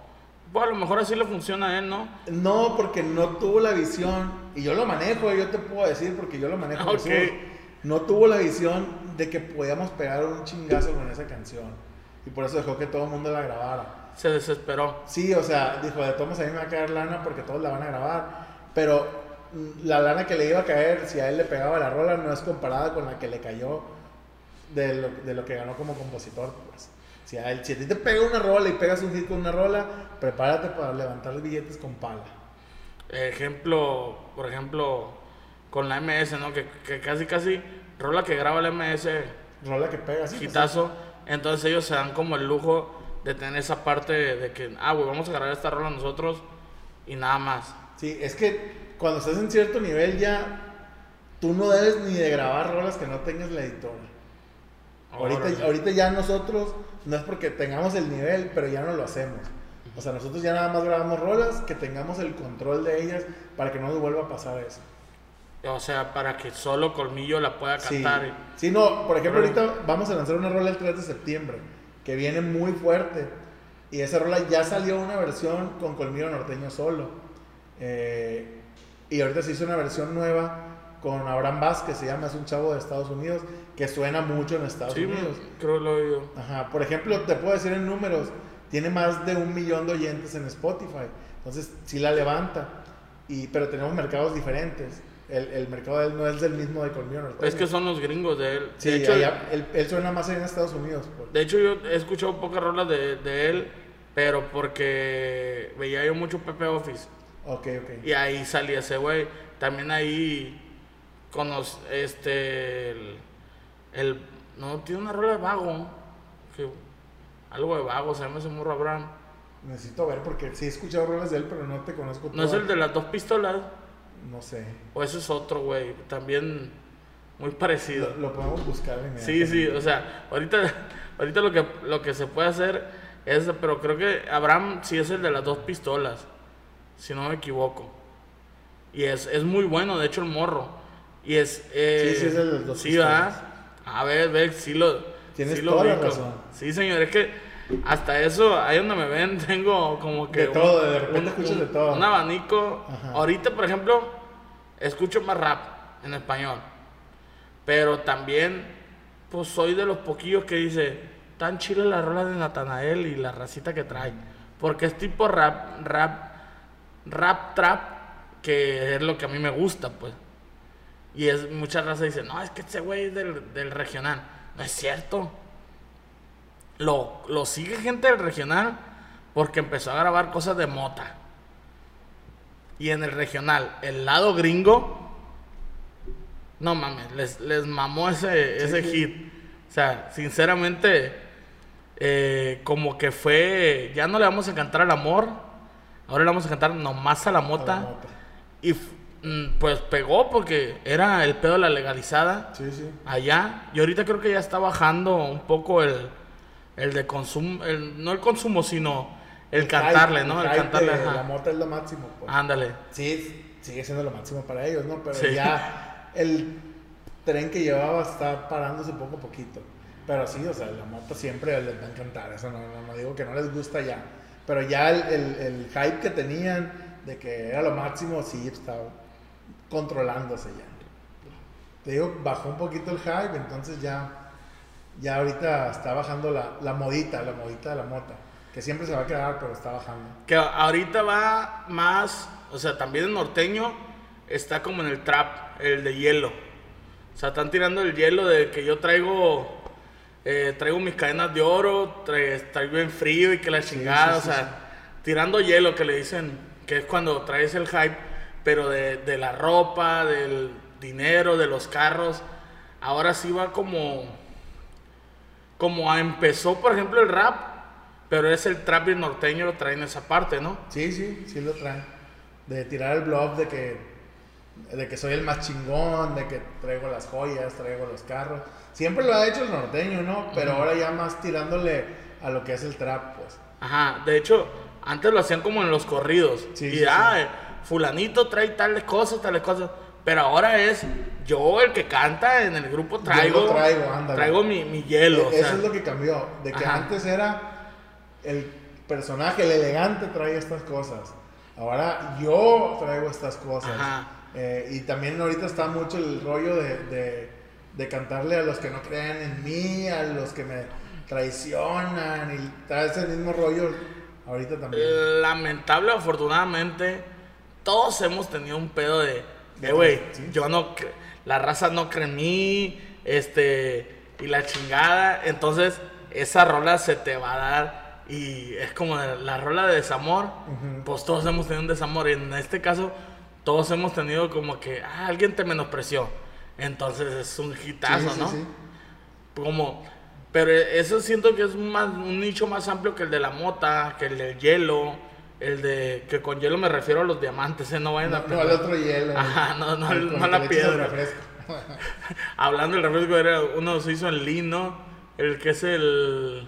Pues a lo mejor así le funciona a él, ¿no? No, porque no tuvo la visión. Y yo lo manejo, yo te puedo decir, porque yo lo manejo. Ok. Jesús. No tuvo la visión de que podíamos pegar un chingazo con esa canción. Y por eso dejó que todo el mundo la grabara. Se desesperó. Sí, o sea, dijo, de todos modos a mí me va a caer lana porque todos la van a grabar. Pero la lana que le iba a caer si a él le pegaba la rola no es comparada con la que le cayó de lo, de lo que ganó como compositor. Pues. Si, a él, si a ti te pega una rola y pegas un hit con una rola, prepárate para levantar los billetes con pala. ejemplo, por ejemplo, con la MS, ¿no? Que, que casi, casi, rola que graba la MS, Rola que pega, sí. quitazo. Entonces ellos se dan como el lujo de tener esa parte de que, ah, güey, vamos a grabar esta rola nosotros y nada más. Sí, es que cuando estás en cierto nivel ya, tú no debes ni de grabar rolas que no tengas la editora. Ahorita, ahorita ya nosotros, no es porque tengamos el nivel, pero ya no lo hacemos. O sea, nosotros ya nada más grabamos rolas que tengamos el control de ellas para que no nos vuelva a pasar eso. O sea, para que solo Colmillo la pueda Sí, cantar. sí, no, por ejemplo, ahorita vamos a lanzar una rola el 3 de septiembre, que viene muy fuerte. Y esa rola ya salió una versión con Colmillo Norteño solo. Eh, y ahorita se hizo una versión nueva con Abraham Vázquez, se llama, es un chavo de Estados Unidos, que suena mucho en Estados Sí, Unidos. creo que lo he oído. Ajá, por ejemplo, te puedo decir en números, tiene más de un millón de oyentes en Spotify. Entonces, sí la levanta. Y, pero tenemos mercados diferentes. El, el mercado de él no es del mismo de Colmillo Norteño. Es que son los gringos de él. Sí, de, hecho, allá- él, él suena más en Estados Unidos. pues. de hecho, yo he escuchado pocas rolas de, de él, pero porque veía yo mucho Pepe Office. Ok, ok. Y ahí salía ese güey. También ahí con los, este, el, el- no, tiene una rola de vago. que- algo de vago, se llama ese morro Abraham. Necesito ver porque sí he escuchado rolas de él, pero no te conozco. ¿No es el de las dos pistolas? No sé. O ese es otro, güey. También muy parecido. Lo, lo podemos buscar. Sí, sí, inmediatamente. o sea, ahorita, <laughs> ahorita lo, que, lo que se puede hacer es, pero creo que Abraham sí es el de las dos pistolas, si no me equivoco. Y es, es muy bueno, de hecho, el morro. Y es... eh, Sí, sí, es de las dos Sí, pistolas. ¿verdad? A ver, ve, sí lo... Tienes sí lo toda la ubico. razón. Sí, señor, es que hasta eso, ahí donde me ven, <laughs> tengo como que... De todo, de repente escuchas de todo. Un abanico. Ajá. Ahorita, por ejemplo, escucho más rap en español. Pero también, pues soy de los poquillos que dice, tan chile la rola de Natanael y la racita que trae. Porque es tipo rap, rap, rap trap, que es lo que a mí me gusta, pues. Y es, mucha raza dice, no, es que ese güey es del, del regional. No es cierto. Lo, lo sigue gente del regional porque empezó a grabar cosas de mota. Y en el regional, el lado gringo, no mames, les, les mamó ese, ese sí. hit. O sea, sinceramente, eh, como que fue, ya no le vamos a cantar al amor, ahora le vamos a cantar nomás a la A la mota. mota. Y mm, pues pegó porque era el pedo de la legalizada Sí, sí. allá. Y ahorita creo que ya está bajando un poco el, el de consumo, el, no el consumo, sino el, cantarle, hype, ¿no? El, cantarle. de. La mota es lo máximo. pues. Ándale. Sí, sigue siendo lo máximo para ellos, ¿no? Pero Sí. ya <laughs> el tren que llevaba está parándose poco a poquito. Pero sí, o sea, la moto siempre les va a encantar. Eso no, no, no digo que no les gusta ya. Pero ya el, el- hype que tenían de que era lo máximo, sí, estaba controlándose ya. Te digo, bajó un poquito el hype, entonces ya, ya ahorita está bajando la, la modita, la modita de la mota. Que siempre se va a quedar, pero está bajando. Que ahorita va más, o sea, también el norteño está como en el trap, el de hielo. O sea, están tirando el hielo de que yo traigo, eh, traigo mis cadenas de oro, tra- traigo en frío y que la chingada, sí, o sea, tirando hielo que le dicen que es cuando traes el hype, pero de, de la ropa, del dinero, de los carros. Ahora sí va como, como empezó, por ejemplo, el rap, pero es el trap y el norteño lo traen esa parte, ¿no? Sí, sí, sí lo traen. De tirar el blog de que, de que soy el más chingón, de que traigo las joyas, traigo los carros. Siempre lo ha hecho el norteño, ¿no? Pero ahora ya más tirándole a lo que es el trap, pues. Ajá, de hecho, antes lo hacían como en los corridos. Sí, y sí, ah, eh, fulanito trae tales cosas, tales cosas. Pero ahora es yo el que canta en el grupo traigo. lo traigo, ándale. traigo mi, mi hielo. o E- Eso es lo que cambió. De que Ajá. antes era el personaje, el elegante trae estas cosas. Ahora yo traigo estas cosas. Ajá. Eh, y también ahorita está mucho el rollo de, de, de cantarle a los que no creen en mí, a los que me traicionan. Y está ese mismo rollo ahorita también. Lamentable, afortunadamente, todos hemos tenido un pedo de, de güey, Sí. yo no, la raza no cree en mí, este, y la chingada. Entonces, esa rola se te va a dar y es como la rola de desamor, pues todos hemos tenido un desamor. Y en este caso, todos hemos tenido como que ah, alguien te menospreció. Entonces es un hitazo, ¿no? Como, pero eso siento que es más, un nicho más amplio que el de la mota, que el del hielo, el de que con hielo me refiero a los diamantes, ¿eh? no vayan no, a No al otro hielo. Ajá, no, no, no a la piedra. <laughs> Hablando del refresco, era, uno se hizo en lino, el que es el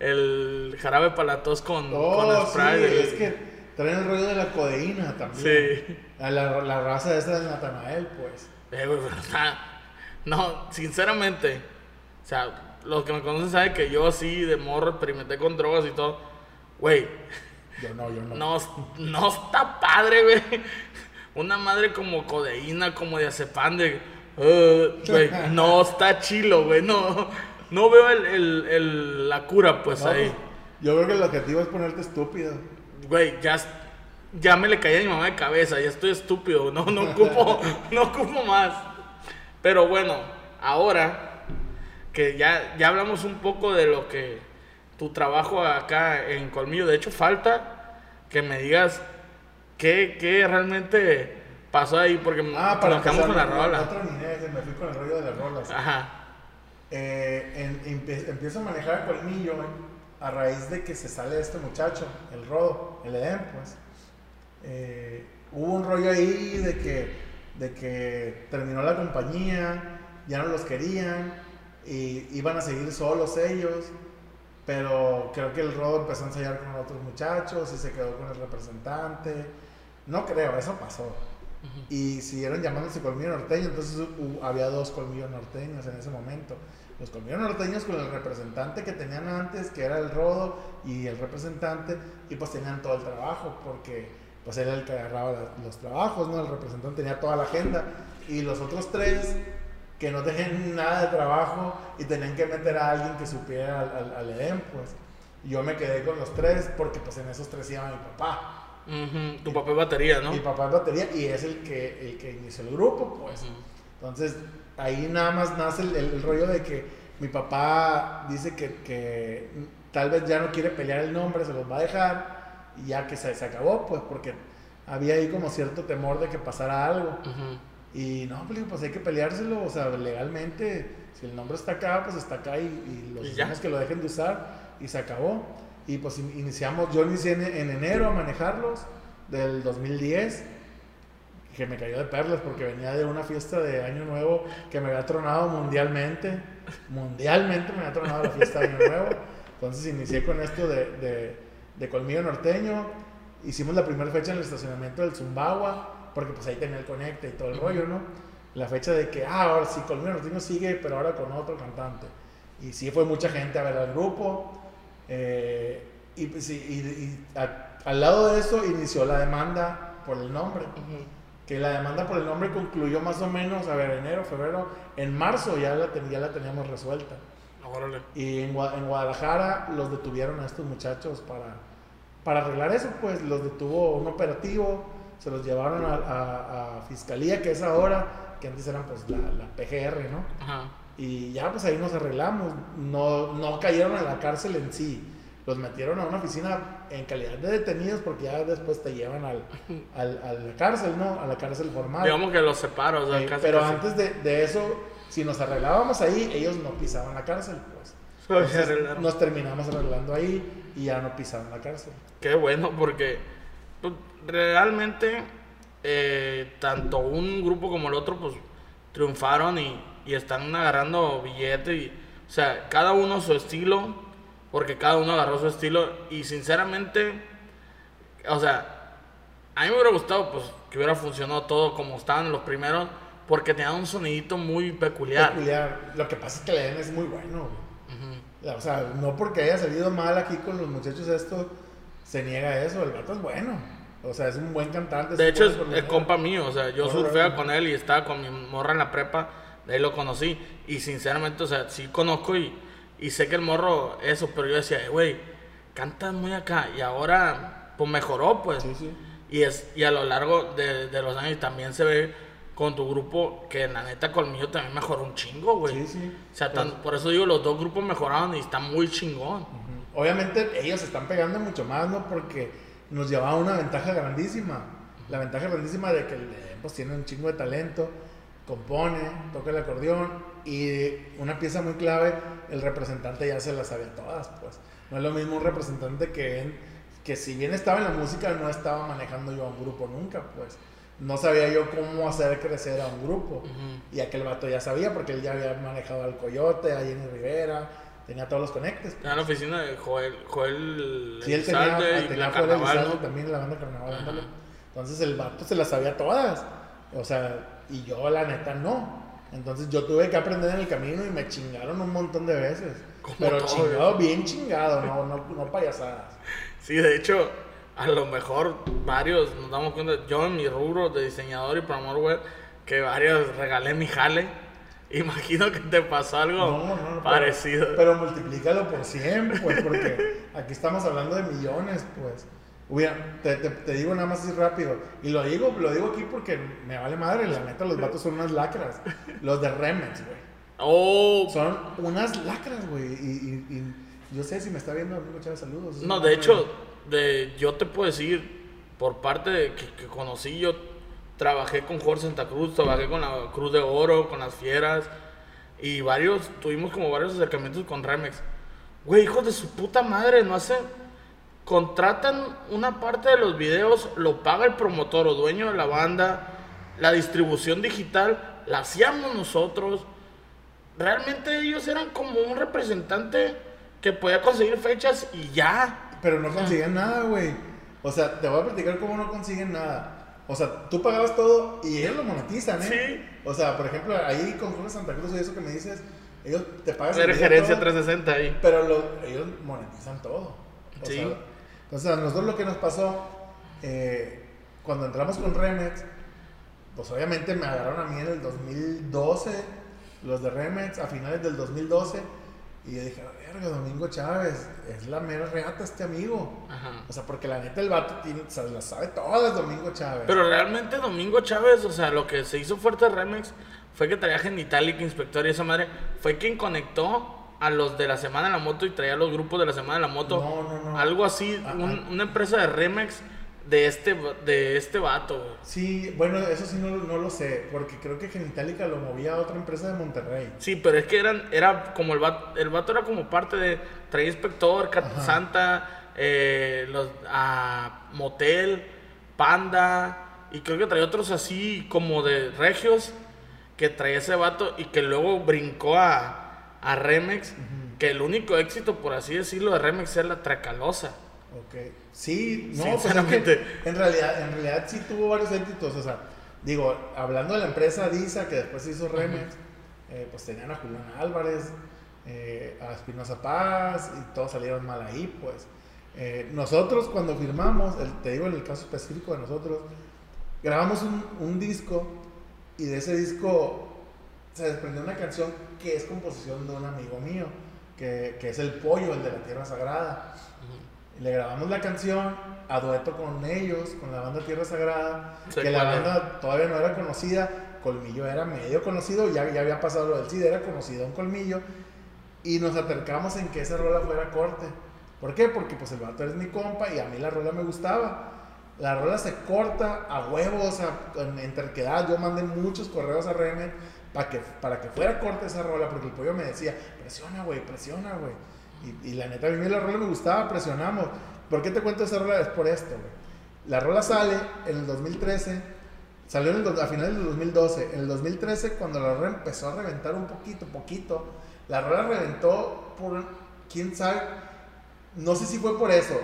el jarabe para la tos con, oh, spray. Sí, es que traen el rollo de la codeína también. Sí. La, la raza esa de Natanael, pues. Eh, güey, pero, sea, no, sinceramente, o sea, los que me conocen saben que yo sí de morro experimenté con drogas y todo. Güey. Yo no, yo no. No, no está padre, güey. Una madre como codeína, como de. Uh, güey, no está chilo, güey. No, no veo el, el, la cura, pues ahí. Pues, yo creo que el objetivo es ponerte estúpido. Güey, ya, ya me le caí a mi mamá de cabeza, ya estoy estúpido, no, no ocupo, <laughs> no ocupo más. Pero bueno, ahora que ya, ya hablamos un poco de lo que tu trabajo acá en Colmillo, de hecho falta que me digas qué, qué realmente pasó ahí, porque ah, para con la rola. me fui con el rollo de las rolas. Ajá eh, empiezo a manejar el colmillo a raíz de que se sale este muchacho, el Rodo, el Edén, pues. Eh, hubo un rollo ahí de que, de que terminó la compañía, ya no los querían, y iban a seguir solos ellos, pero creo que el Rodo empezó a ensayar con otros muchachos y se quedó con el representante. No creo, eso pasó. Y siguieron llamándose colmillo norteño, entonces había dos colmillos norteños en ese momento los colmillos norteños con el representante que tenían antes, que era el Rodo y el representante, y pues tenían todo el trabajo, porque pues él era el que agarraba los trabajos, ¿no? El representante tenía toda la agenda, y los otros tres que no tenían nada de trabajo y tenían que meter a alguien que supiera al, al, Edén, pues. Yo me quedé con los tres porque pues en esos tres iba mi papá. Tu papá es batería, ¿no? Mi papá es batería y es el que, el que inició el grupo, pues. Entonces, ahí nada más nace el, rollo de que mi papá dice que, tal vez ya no quiere pelear el nombre, se los va a dejar y ya que se, se acabó, pues porque había ahí como cierto temor de que pasara algo. Y no, pues, pues, hay que peleárselo, o sea, legalmente, si el nombre está acá, pues está acá y, los decimos que lo dejen de usar y se acabó. Y pues iniciamos, yo inicié en, en enero a manejarlos del 2010 que me cayó de perlas porque venía de una fiesta de Año Nuevo que me había tronado mundialmente. Mundialmente me había tronado la fiesta de Año Nuevo. Entonces inicié con esto de, de, de colmillo norteño. Hicimos la primera fecha en el estacionamiento del Zumbagua, porque pues ahí tenía el conecte y todo el rollo, ¿no? La fecha de que, ah, ahora sí, colmillo norteño sigue, pero ahora con otro cantante. Y sí fue mucha gente a ver al grupo. Eh, y, pues, y, al lado de eso inició la demanda por el nombre que la demanda por el nombre concluyó más o menos, a ver, enero, febrero, en marzo ya la, ya la teníamos resuelta. Y en, en, Guadalajara los detuvieron a estos muchachos para, para arreglar eso, pues los detuvo un operativo, se los llevaron a, a, fiscalía, que es ahora, que antes eran pues la, la PGR, ¿no? Ajá. Y ya pues ahí nos arreglamos, no, no cayeron en la cárcel en sí, los metieron a una oficina en calidad de detenidos porque ya después te llevan al, <laughs> al a la cárcel, ¿no? A la cárcel formal. Digamos que los separo, o sea, casi, Pero antes de, de, eso, si nos arreglábamos ahí, ellos no pisaban la cárcel, pues. <laughs> nos terminamos arreglando ahí y ya no pisaban la cárcel. Qué bueno, porque pues, realmente eh, tanto un grupo como el otro, pues triunfaron y, y están agarrando billetes y, o sea, cada uno su estilo porque cada uno agarró su estilo y sinceramente, o sea, a mí me hubiera gustado pues que hubiera funcionado todo como estaban los primeros, porque tenían un sonidito muy peculiar. Peculiar. Lo que pasa es que Len es muy bueno. O sea, no porque haya salido mal aquí con los muchachos esto, se niega eso. El vato es bueno. O sea, es un buen cantante. De hecho, es, compa mío. O sea, yo surfea con él y estaba con mi morra en la prepa. De ahí lo conocí. Y sinceramente, o sea, sí conozco y y sé que el morro, eso, pero yo decía, güey, canta muy acá. Y ahora, pues mejoró, pues. Sí, sí. Y, es, y a lo largo de, de, los años también se ve con tu grupo que la neta Colmillo también mejoró un chingo, güey. Sí, sí. O sea, por eso digo, los dos grupos mejoraron y están muy chingón. obviamente ellos están pegando mucho más, ¿no? Porque nos llevaba una ventaja grandísima. La ventaja grandísima de que pues, tiene un chingo de talento, compone, toca el acordeón y una pieza muy clave, el representante ya se las sabía todas, pues. No es lo mismo un representante que, que si bien estaba en la música, no estaba manejando yo a un grupo nunca, pues. No sabía yo cómo hacer crecer a un grupo. Y aquel vato ya sabía, porque él ya había manejado al Coyote, a Jenny Rivera, tenía todos los conectes. En la oficina de Joel, Joel sí, él tenía, y tenía Joel Carnaval, también la banda Carnaval, Entonces el vato se las sabía todas. O sea, y yo la neta no. Entonces yo tuve que aprender en el camino y me chingaron un montón de veces. Pero chingado, bien chingado, no, no, no payasadas. Sí, de hecho, a lo mejor varios nos damos cuenta, yo en mi rubro de diseñador y promotor web, que varios regalé mi jale. <laughs> Imagino que te pasó algo parecido. Pero, multiplícalo por 100, pues, porque <laughs> aquí estamos hablando de millones, pues. te, te, digo nada más así rápido. Y lo digo, lo digo aquí porque me vale madre. La neta, los vatos son unas lacras. Los de Remex, güey. Oh. Son unas lacras, güey. Y, y, yo sé si me está viendo, amigo Chávez, saludos. No, de hecho, yo te puedo decir, por parte de que, conocí, yo trabajé con Jorge Santa Cruz, trabajé con la Cruz de Oro, con las Fieras, y varios, tuvimos como varios acercamientos con Remex. Güey, hijos de su puta madre, no hacen, contratan una parte de los videos, lo paga el promotor o dueño de la banda, la distribución digital, la hacíamos nosotros. Realmente ellos eran como un representante que podía conseguir fechas y ya. Pero no consiguen nada, güey. O sea, te voy a platicar cómo no consiguen nada. O sea, tú pagabas todo y ellos lo monetizan, ¿eh? Sí. O sea, por ejemplo, ahí con Cruz Santa Cruz y eso que me dices, ellos te pagan. Eres gerencia 360 ahí. Pero ellos monetizan todo. sí. entonces, a nosotros lo que nos pasó, eh, cuando entramos con Remex, pues obviamente me agarraron a mí en el 2012, los de Remex, a finales del 2012 y yo dije, verga, Domingo Chávez, es la mera reata este amigo. O sea, porque la neta el vato tiene, o sea, la sabe todas Domingo Chávez. Pero realmente Domingo Chávez, o sea, lo que se hizo fuerte Remix fue que traía Genitalic, Inspector y esa madre, fue quien conectó a los de la Semana de la Moto y traía a los grupos de la Semana de la Moto. No, no, no. Algo así, una empresa de Remix de este, de este vato, Sí, bueno, eso sí no, no, lo sé, porque creo que Genitalica lo movía a otra empresa de Monterrey. Sí, pero es que eran, era como el vato, el vato era como parte de Traía Inspector, Cat Santa, eh, los, a Motel, Panda, y creo que traía otros así como de Regios, que traía ese vato y que luego brincó a, a Remex, que el único éxito, por así decirlo, de Remex es la Tracalosa. Ok. Sí, no, pues en realidad, en realidad sí tuvo varios éxitos. O sea, digo, hablando de la empresa Disa, que después se hizo Remex, eh, pues tenían a Julián Álvarez, eh, a Espinosa Paz, y todos salieron mal ahí, pues. Eh, nosotros cuando firmamos, te digo en el caso específico de nosotros, grabamos un, un, disco y de ese disco se desprendió una canción que es composición de un amigo mío, que, que es el pollo, el de la Tierra Sagrada le grabamos la canción a dueto con ellos, con la banda Tierra Sagrada, que la banda todavía no era conocida, Colmillo era medio conocido, ya, ya había pasado lo del CID, era conocido en Colmillo, y nos acercamos en que esa rola fuera corte. ¿Por qué? Porque pues el vato es mi compa y a mí la rola me gustaba. La rola se corta a huevos, o sea, en, terquedad. Yo mandé muchos correos a René para que, para que fuera corte esa rola, porque el pollo me decía, presiona, güey, presiona, güey. Y, la neta, a mí la rola me gustaba, presionamos. ¿Por qué te cuento esa rola? Es por esto, güey. La rola sale en el 2013, salió en a finales del 2012. En el 2013, cuando la rola empezó a reventar un poquito, poquito, la rola reventó por, quién sabe, no sé si fue por eso.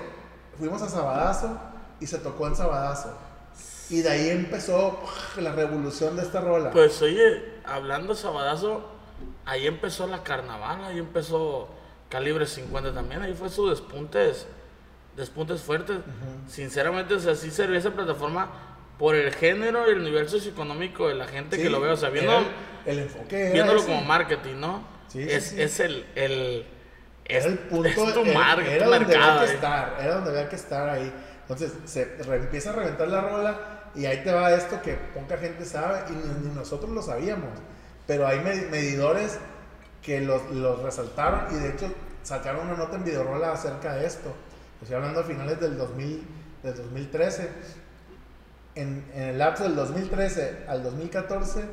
Fuimos a Sabadazo y se tocó en Sabadazo. Y de ahí empezó la revolución de esta rola. Pues oye, hablando de Sabadazo, ahí empezó la carnaval, ahí empezó Calibre 50 también, ahí fue su despuntes, despuntes fuertes. Sinceramente, o sea, sí servía esa plataforma por el género y el nivel socioeconómico de la gente que lo ve, o sea, viendo, el, enfoque viéndolo como marketing, ¿no? Sí, es, es el, el, es, el punto, es tu, mar, era, donde había que estar, era donde había que estar ahí. Entonces, se empieza a reventar la rola y ahí te va esto que poca gente sabe y ni nosotros lo sabíamos. Pero hay medidores que los, los resaltaron y de hecho sacaron una nota en Videorola acerca de esto. Estoy hablando a finales del, 2000, del 2013. En, en el lapso del 2013 al 2014,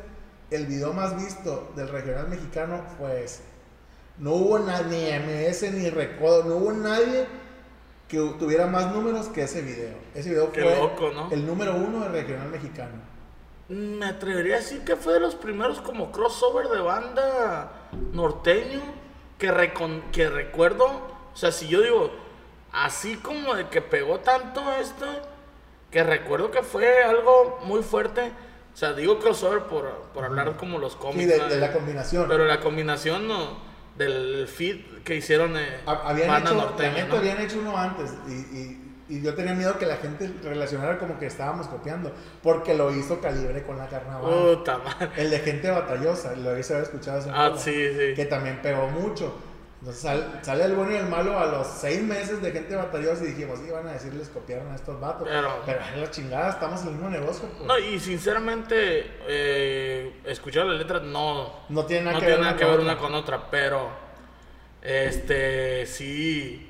el video más visto del regional mexicano fue ese. No hubo nadie, ni MS, ni Recodo, no hubo nadie que tuviera más números que ese video. Ese video Qué fue loco, ¿no? el número uno del regional mexicano. Me atrevería a decir que fue de los primeros como crossover de banda norteño que, recon- que recuerdo. O sea, si yo digo, así como de que pegó tanto esto, que recuerdo que fue algo muy fuerte. O sea, digo crossover por, por hablar como los cómics. Sí, de, ¿no? de la combinación. Pero la combinación no, del feed que hicieron eh, Ha- Habían hecho, norteña, ¿no? habían hecho uno antes y, y- y yo tenía miedo que la gente relacionara como que estábamos copiando, porque lo hizo Calibre con la carnaval. Puta madre. El de gente batallosa, lo habéis escuchado esa Ah, sí, sí. que también pegó mucho. Entonces sal- sale el bueno y el malo a los seis meses de gente batallosa y dijimos, sí, van a decirles copiaron a estos vatos. Pero- Pero, la chingada, estamos en el mismo negocio. Pues. No, y sinceramente, eh, escuchar las letras no, No tiene nada no que tiene ver nada que ver una con otra, pero este sí.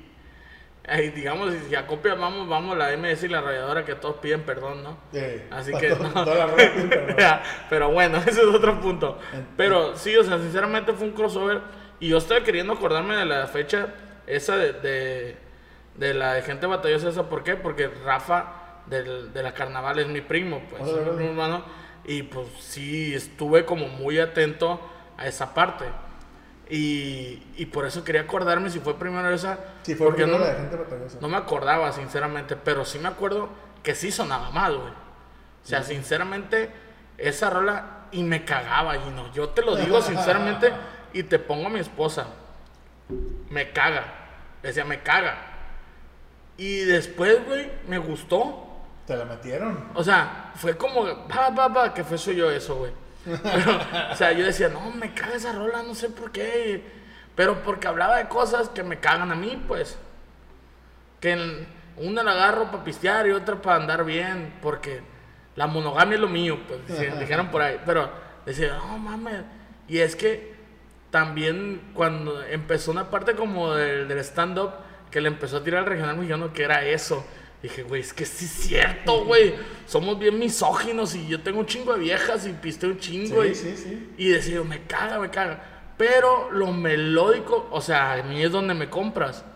<laughs> eh, digamos, si ya copia, vamos, vamos la MS y la rayadora que todos piden perdón, ¿no? Sí, Así <laughs> que todo- no. toda la perdón. <laughs> Pero bueno, ese es otro punto. Pero sí, o sea, sinceramente fue un crossover. Y yo estaba queriendo acordarme de la fecha esa de, de, de la de gente batallosa esa. ¿Por qué? Porque Rafa del, de la carnaval es mi primo, pues, Órale, es mi hermano. Y pues sí, estuve como muy atento a esa parte. Y, y por eso quería acordarme si fue primero esa. Sí, fue porque primero no, la de gente batallosa. no me acordaba, sinceramente, pero sí me acuerdo que sí sonaba mal, güey. O sea, sinceramente, esa rola y me cagaba, y no, yo te lo digo <laughs> sinceramente y te pongo a mi esposa. Me caga. Decía, me caga. Y después, güey, me gustó. Te la metieron. O sea, fue como, va, va, va, que fue soy yo eso, güey. Pero, o sea, yo decía, no, me caga esa rola, no sé por qué. Pero porque hablaba de cosas que me cagan a mí, pues. Que una la agarro para pistear y otra para andar bien, porque la monogamia es lo mío, pues, dijeron por ahí. Pero decía, no mames. Y es que también cuando empezó una parte como del, del stand-up, que le empezó a tirar al regional mexicano, que era eso. Dije, güey, es que sí es cierto, güey. Somos bien misóginos y yo tengo un chingo de viejas y pisteo un chingo. Sí, y, sí, sí. y decía, me caga, me caga. Pero lo melódico, o sea, a mí es donde me compras.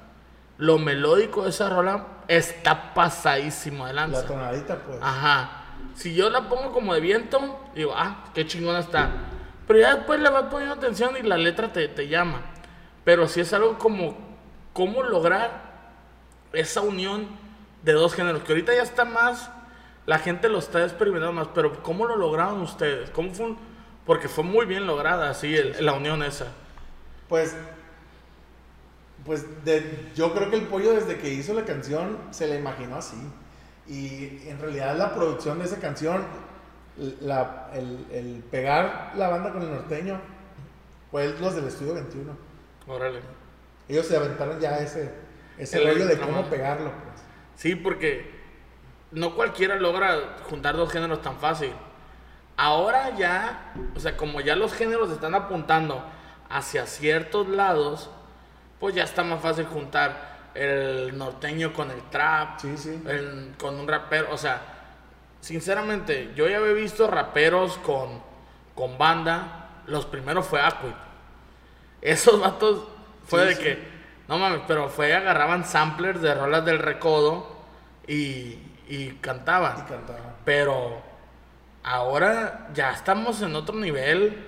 Lo melódico de esa rola está pasadísimo de lanza. La tonadita, pues. Ajá. Si yo la pongo como de viento, digo, ah, qué chingona está. Pero ya después le vas poniendo atención y la letra te, te llama. Pero si es algo como, cómo lograr esa unión de dos géneros, que ahorita ya está más, la gente lo está experimentando más, pero ¿cómo lo lograron ustedes? ¿Cómo fue un- Porque fue muy bien lograda, así, el- la unión esa. Pues, pues de, yo creo que el pollo desde que hizo la canción se la imaginó así. Y en realidad la producción de esa canción, la- el, el pegar la banda con el norteño, fue los del Estudio 21. Órale. Ellos se aventaron ya ese, ese rollo de cómo pegarlo. Pues. Sí, porque no cualquiera logra juntar dos géneros tan fácil. Ahora ya, o sea, como ya los géneros están apuntando hacia ciertos lados, pues ya está más fácil juntar el norteño con el trap, Sí, sí. el- con un rapero. O sea, sinceramente, yo ya había visto raperos con, con banda. Los primeros fue Aquid. Esos vatos fue Sí, de que, no mames, pero fue, agarraban samplers de rolas del recodo y, y cantaban. Y cantaba. Pero ahora ya estamos en otro nivel.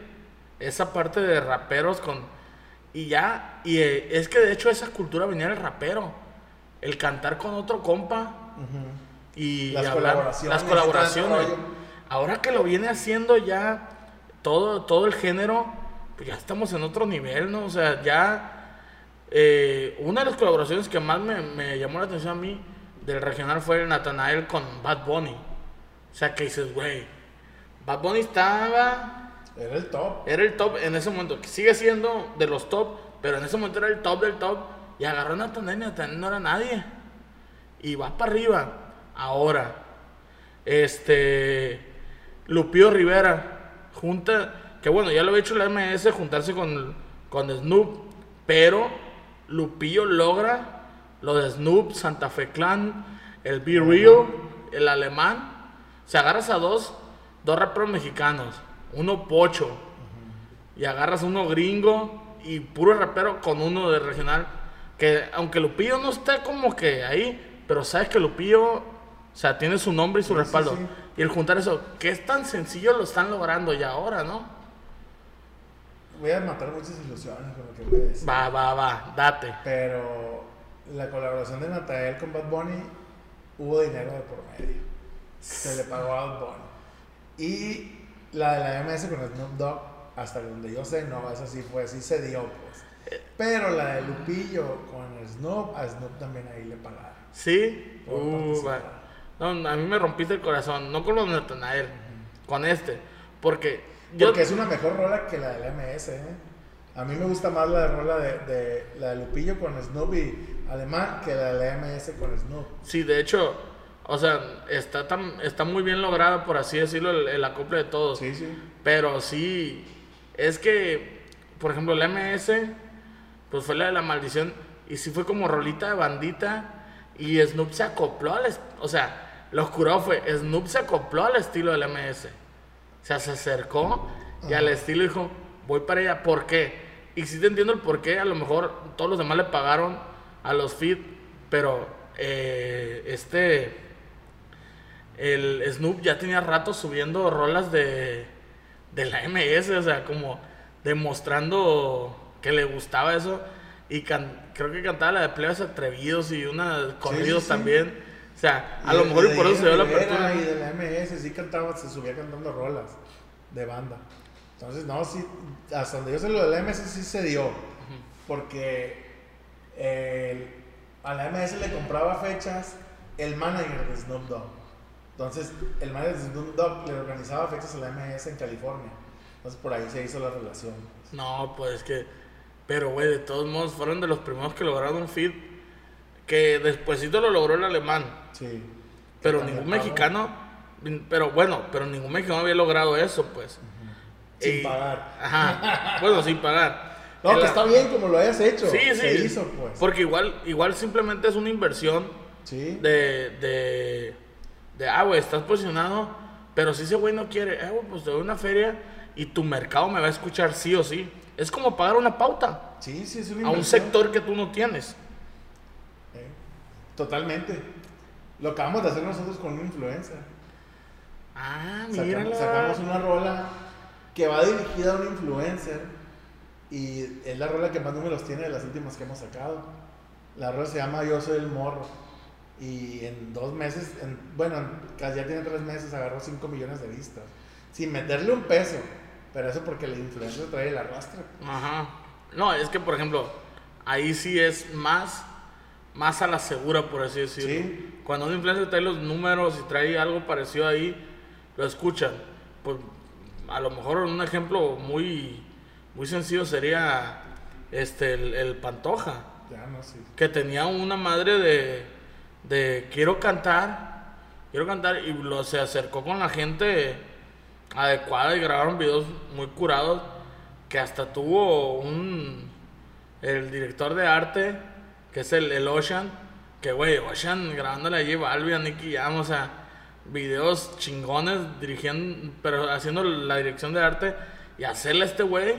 Esa parte de raperos con. Y ya. Y eh, es que de hecho esa cultura venía del rapero. El cantar con otro compa. Y Las hablar- colaboraciones Las colaboraciones. Ahora que lo viene haciendo ya todo, todo el género, pues ya estamos en otro nivel, ¿no? O sea, ya. Eh, una de las colaboraciones que más me, me llamó la atención a mí del regional fue el Nathanael con Bad Bunny. O sea, que dices, güey, Bad Bunny estaba Era el top. era el top en ese momento, que sigue siendo de los top, pero en ese momento era el top del top. Y agarró a Nathanael y Nathanael no era nadie. Y va para arriba. Ahora, este. Lupio Rivera, junta. Que bueno, ya lo había hecho la MS, juntarse con, con Snoop. Pero Lupillo logra lo de Snoop, Santa Fe Clan, el Be Real, el alemán. Se agarras a dos, dos raperos mexicanos, uno pocho, y agarras uno gringo y puro rapero con uno de regional. Que aunque Lupillo no esté como que ahí, pero sabes que Lupillo, o sea, tiene su nombre y su Sí, sí, respaldo. sí. Y el juntar eso, que es tan sencillo, lo están logrando ya ahora, ¿no? Voy a matar muchas ilusiones con lo que voy a decir. Va, va, va, date. Pero la colaboración de Natael con Bad Bunny hubo dinero de por medio. Se le pagó a Bad Bunny. Y la de la MS con Snoop Dogg, hasta donde yo sé, no, esa sí fue, sí se dio, pues. Pero la de Lupillo con Snoop, a Snoop también ahí le pagaron. ¿Sí? Uh. No, a mí me rompiste el corazón, no con los de Natanael, con este. Porque yo... Porque es una mejor rola que la de la MS, ¿eh? A mí me gusta más la rola de, de la de Lupillo con Snoop y Alemán que la de la MS con Snoop. Sí, de hecho, o sea, está, tan, está muy bien lograda, por así decirlo, el, el acople de todos. Sí, sí. Pero sí, es que, por ejemplo, el MS, pues fue la de la maldición, y sí fue como rolita de bandita, y Snoop se acopló al, o sea, lo oscurado fue, Snoop se acopló al estilo del MS. O sea, se acercó y al estilo dijo, voy para allá, ¿por qué? Y sí te entiendo el por qué, a lo mejor todos los demás le pagaron a los feed, pero eh, este, el Snoop ya tenía rato subiendo rolas de, de la MS, o sea, como demostrando que le gustaba eso. Y can- creo que cantaba la de Plebes Atrevidos y una de corridos sí. también. O sea, a Y lo mejor y por eso se dio la apertura. Y de la MS sí cantaba, se subía cantando rolas de banda. Entonces, no, sí, hasta donde yo sé lo de la MS sí se dio. Porque el- a la MS le compraba fechas el manager de Snoop Dogg. Entonces, el manager de Snoop Dogg le organizaba fechas a la MS en California. Entonces, por ahí se hizo la relación. No, pues que. Pero, güey, de todos modos, fueron de los primeros que lograron un feed. Que despuésito lo logró el alemán. Sí. Pero ningún mexicano. Pero bueno, pero ningún mexicano había logrado eso, pues. Sin Y- pagar. Ajá. <laughs> Bueno, sin pagar. No, El- que está bien como lo hayas hecho. Sí, sí. Se hizo, pues. Porque igual, igual simplemente es una inversión Sí. de. de. de ah, güey, estás posicionado. Pero si ese güey no quiere, eh, güey, pues te doy una feria y tu mercado me va a escuchar sí o sí. Es como pagar una pauta Sí, sí, es una a un sector que tú no tienes. Totalmente. Lo acabamos de hacer nosotros con un influencer. Ah, Sacamos, mírala. sacamos una rola que va dirigida a un influencer y es la rola que más números tiene de las últimas que hemos sacado. La rola se llama Yo soy el morro y en dos meses, en- bueno, en- casi ya tiene tres meses, agarró 5 millones de vistas. Sin meterle un peso, pero eso porque el influencer trae el arrastre. Ajá. No, es que por ejemplo, ahí sí es más, más a la segura, por así decirlo. Sí. Cuando un influencer trae los números y trae algo parecido ahí, lo escuchan. Pues a lo mejor un ejemplo muy, muy sencillo sería este el, el Pantoja, Ya no que tenía una madre de, de quiero cantar, quiero cantar y lo, se acercó con la gente adecuada y grabaron videos muy curados que hasta tuvo un el director de arte que es el, el Ocean que güey Ocean grabándole a J Balvin a Nicky Jam o sea videos chingones dirigiendo pero haciendo la dirección de arte y hacerle a este güey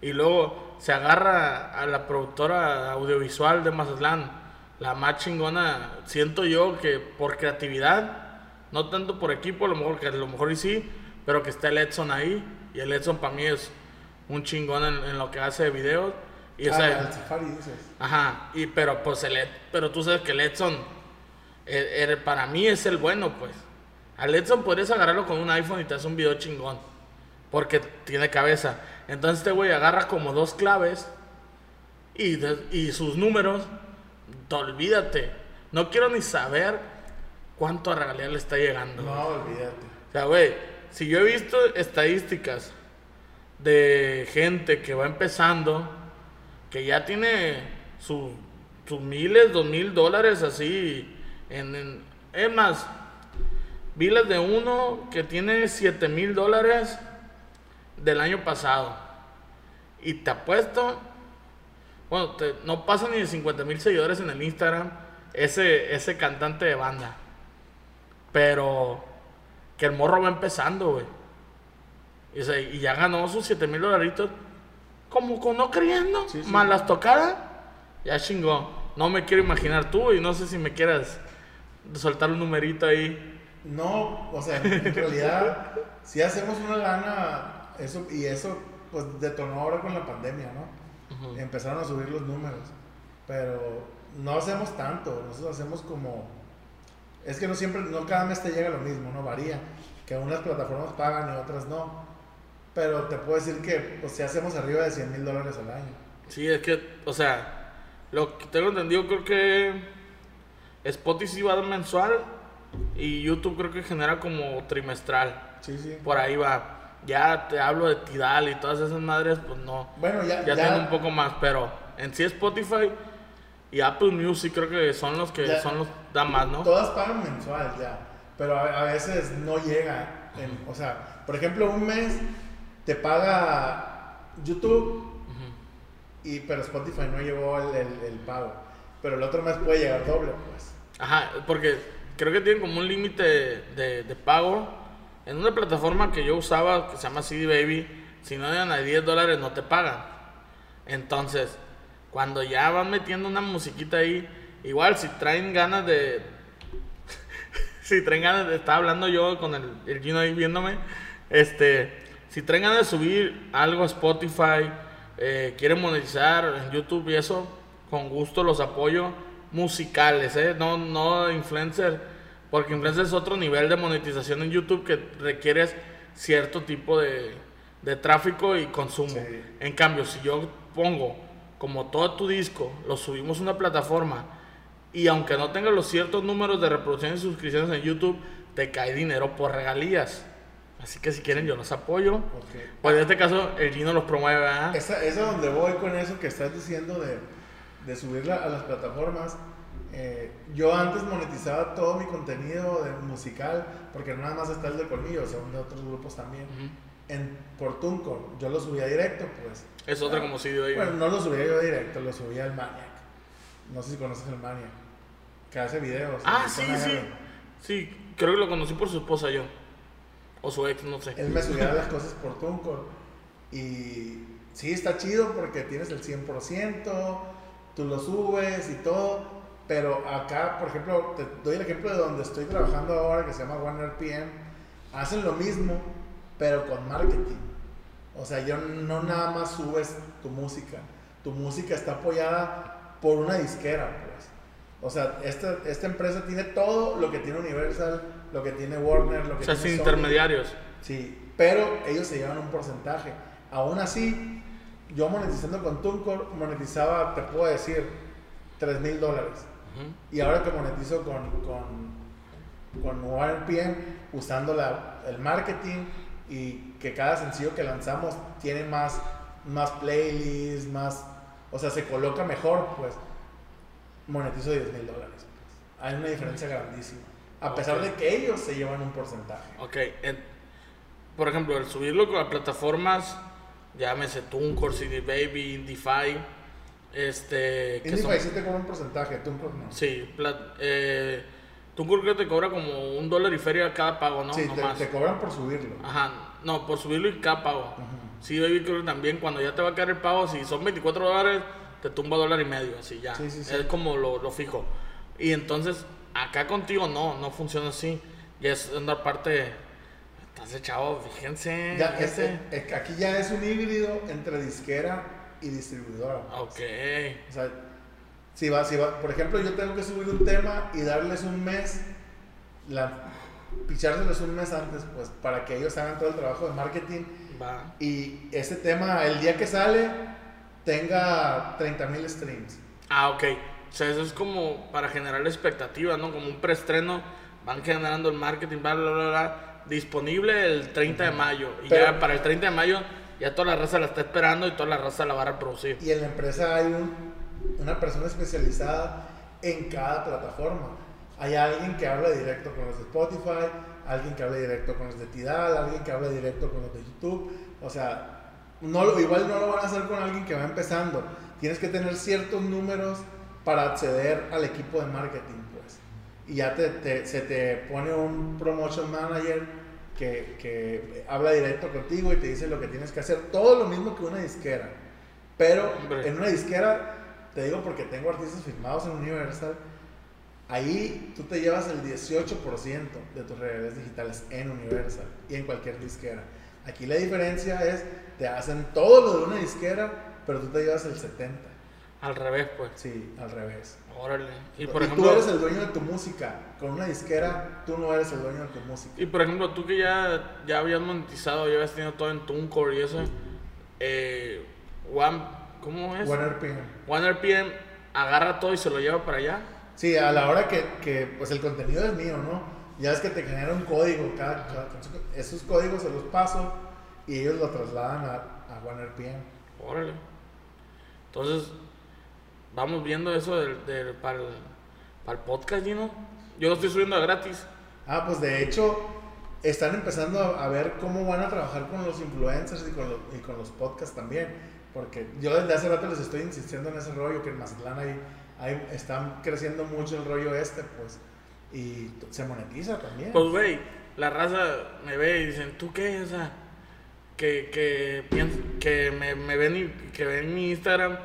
y luego se agarra a la productora audiovisual de Mazatlán, la más chingona, siento yo que por creatividad, no tanto por equipo, a lo mejor que a lo mejor y sí, pero que está el Edson ahí, y el Edson para mí es un chingón en, en lo que hace de videos. Y, o Ah, sea, el Safari dices. Ajá, y pero pues el pero tú sabes que el Edson eh, eh, para mí es el bueno, pues. Al Edson podrías agarrarlo con un iPhone y te hace un video chingón. Porque tiene cabeza. Entonces este güey agarra como dos claves y, de- y sus números, te olvídate. No quiero ni saber cuánto a regalía le está llegando. No, olvídate. O sea, güey, si yo he visto estadísticas de gente que va empezando, que ya tiene sus miles, dos mil dólares así, en, es más, vi las de uno que tiene siete mil dólares del año pasado. Y te apuesto Bueno, te- no pasa ni de 50 mil seguidores en el Instagram ese, ese cantante de banda. Pero que el morro va empezando, güey. Y ya ganó sus 7 mil dolaritos. Como con no creyendo. Sí, sí. Más las tocadas. Ya chingó. No me quiero imaginar tú y no sé si me quieras soltar un numerito ahí. No, o sea, en realidad, si hacemos una lana, eso, y eso pues detonó ahora con la pandemia, ¿no? Empezaron a subir los números, pero no hacemos tanto, nosotros hacemos como, es que no siempre, no cada mes te llega lo mismo, ¿no? Varía, que unas plataformas pagan y otras no, pero te puedo decir que, pues si hacemos arriba de 100 mil dólares al año. Sí, es que, o sea, lo que tengo entendido creo que Spotify sí va mensual y YouTube creo que genera como trimestral. Sí, sí. Por ahí va. Ya te hablo de Tidal y todas esas madres, pues no. Bueno, ya, Ya, ya, tengo un poco más, pero en sí Spotify y Apple Music creo que son los que Ya. son los da más, ¿no? Todas pagan mensual ya, pero a, a veces no llega. en- o sea, por ejemplo, un mes te paga YouTube, y, pero Spotify no llevó el, el- el pago. Pero el otro mes puede llegar doble, pues. Ajá, porque creo que tienen como un límite de, de pago. En una plataforma que yo usaba, que se llama CD Baby, si no llegan a 10 dólares no te pagan. Entonces, cuando ya van metiendo una musiquita ahí, igual si traen ganas de... <laughs> si traen ganas de... Estaba hablando yo con el, el Gino ahí viéndome. Este, si traen ganas de subir algo a Spotify, eh, quieren monetizar en YouTube y eso, con gusto los apoyo. Musicales, ¿eh? No, no influencer. Porque influencer es otro nivel de monetización en YouTube que requieres cierto tipo de, de tráfico y consumo. Sí. En cambio, si yo pongo como todo tu disco, lo subimos a una plataforma y aunque no tenga los ciertos números de reproducciones y suscripciones en YouTube, te cae dinero por regalías. Así que si quieren yo los apoyo. Ok. Pues en este caso el Gino los promueve, ¿verdad? Esa, esa es donde voy con eso que estás diciendo de, de subirla a las plataformas. Eh, yo antes monetizaba todo mi contenido de musical, porque no nada más está el de Colmillo, son de otros grupos también. Ujú. En, por TuneCore, yo lo subía directo, pues. Es otra como si de Bueno, no lo subía yo directo, lo subía al Maniac. No sé si conoces el Maniac. Que hace videos. Ah, sí, sí. Sí, creo que lo conocí por su esposa yo. O su ex, no sé. Él me subía las cosas por TuneCore. Y sí, está chido porque tienes el 100%, tú lo subes y todo. Pero acá, por ejemplo, te doy el ejemplo de donde estoy trabajando ahora, que se llama OneRPM. Hacen lo mismo, pero con marketing. O sea, yo no nada más subes tu música. Tu música está apoyada por una disquera, pues. O sea, esta, esta empresa tiene todo lo que tiene Universal, lo que tiene Warner, lo que O sea, tiene sin Sony. intermediarios. Sí, pero ellos se llevan un porcentaje. Aún así, yo monetizando con TuneCore, monetizaba, te puedo decir, 3 mil dólares. Y ahora que monetizo con, con, con usando la, el marketing y que cada sencillo que lanzamos tiene más, más playlists, más, o sea, se coloca mejor, pues monetizo 10 mil dólares. Hay una diferencia grandísima. A pesar de que ellos se llevan un porcentaje. Ok, en- por ejemplo, el subirlo con plataformas, llámese TuneCore, CD Baby, Indify, este... Indify sí te cobra un porcentaje, TuneCore no. Sí, pla- eh, TuneCore creo que te cobra como un dólar y feria cada pago, ¿no? sí, no te, más. te cobran por subirlo. Ajá, no, por subirlo y cada pago. Ujú. Sí, Baby creo que también cuando ya te va a caer el pago, si son 24 dólares, te tumba dólar y medio, así ya. Sí, sí, sí. Es como lo, lo fijo. Y entonces, acá contigo no, no funciona así. Ya es una parte... Estás echado, fíjense. Ya, es- fíjense. es que aquí ya es un híbrido entre disquera y distribuidora. Ok. O sea, si va, si va, por ejemplo, yo tengo que subir un tema y darles un mes, la, pichárselos un mes antes, pues, para que ellos hagan todo el trabajo de marketing Va. y ese tema, el día que sale, tenga 30 mil streams. Ah, ok. O sea, eso es como para generar expectativa, ¿no? Como un preestreno. Van generando el marketing, bla, bla, bla, bla. Disponible el 30 de mayo. Y Pero- ya para el 30 de mayo, ya toda la raza la está esperando y toda la raza la va a reproducir. Y en la empresa hay un- una persona especializada en cada plataforma. Hay alguien que habla directo con los de Spotify, alguien que habla directo con los de Tidal, alguien que habla directo con los de YouTube. O sea, no lo, igual no lo van a hacer con alguien que va empezando. Tienes que tener ciertos números para acceder al equipo de marketing, pues. Y ya te, te- se te pone un promotion manager que, que habla directo contigo y te dice lo que tienes que hacer. Todo lo mismo que una disquera. Pero en una disquera, te digo porque tengo artistas firmados en Universal, ahí tú te llevas el 18% de tus regalías digitales en Universal y en cualquier disquera. Aquí la diferencia es, te hacen todo lo de una disquera, pero tú te llevas el 70%. Al revés, pues. Sí, al revés. Órale. Y Y, por tú ejemplo, eres el dueño de tu música. Con una disquera, tú no eres el dueño de tu música. y por ejemplo, tú que ya, ya habías monetizado, ya habías tenido todo en TuneCore y eso, eh, One, ¿cómo es? One RPM. One RPM agarra todo y se lo lleva para allá. Sí, a la hora que, que, pues el contenido es mío, ¿no? Ya es que te genera un código, cada, cada- esos códigos se los paso y ellos lo trasladan a, a One RPM. Órale. Entonces, vamos viendo eso del, del- para, el, para el podcast, Gino. Yo lo estoy subiendo a gratis. Ah, pues de hecho, están empezando a, ver cómo van a trabajar con los influencers y con, los- y con los podcasts también. Porque yo desde hace rato les estoy insistiendo en ese rollo, que en Mazatlán hay, hay, están creciendo mucho el rollo este, pues. Y se monetiza también. Pues, güey, la raza me ve y dicen, ¿tú qué? O sea, que, que, que me, me ven y que ven mi Instagram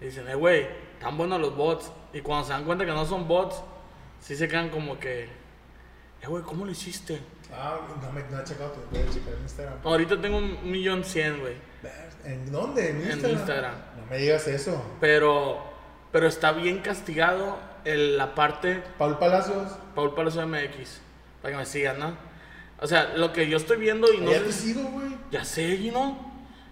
y dicen, eh, güey, están buenos los bots. Y cuando se dan cuenta que no son bots, sí se quedan como que, eh, güey, ¿cómo lo hiciste? Ah, no me no he checado, te voy a checar en Instagram. Ahorita tengo un millón cien, güey. ¿En dónde? En En Instagram. Instagram. No me digas eso. Pero, pero está bien castigado el- la parte Paul Palacios, Paul Palacio MX. Para que me sigan, ¿no? O sea, lo que yo estoy viendo y no ya te sigo, güey. Ya sé, ¿no?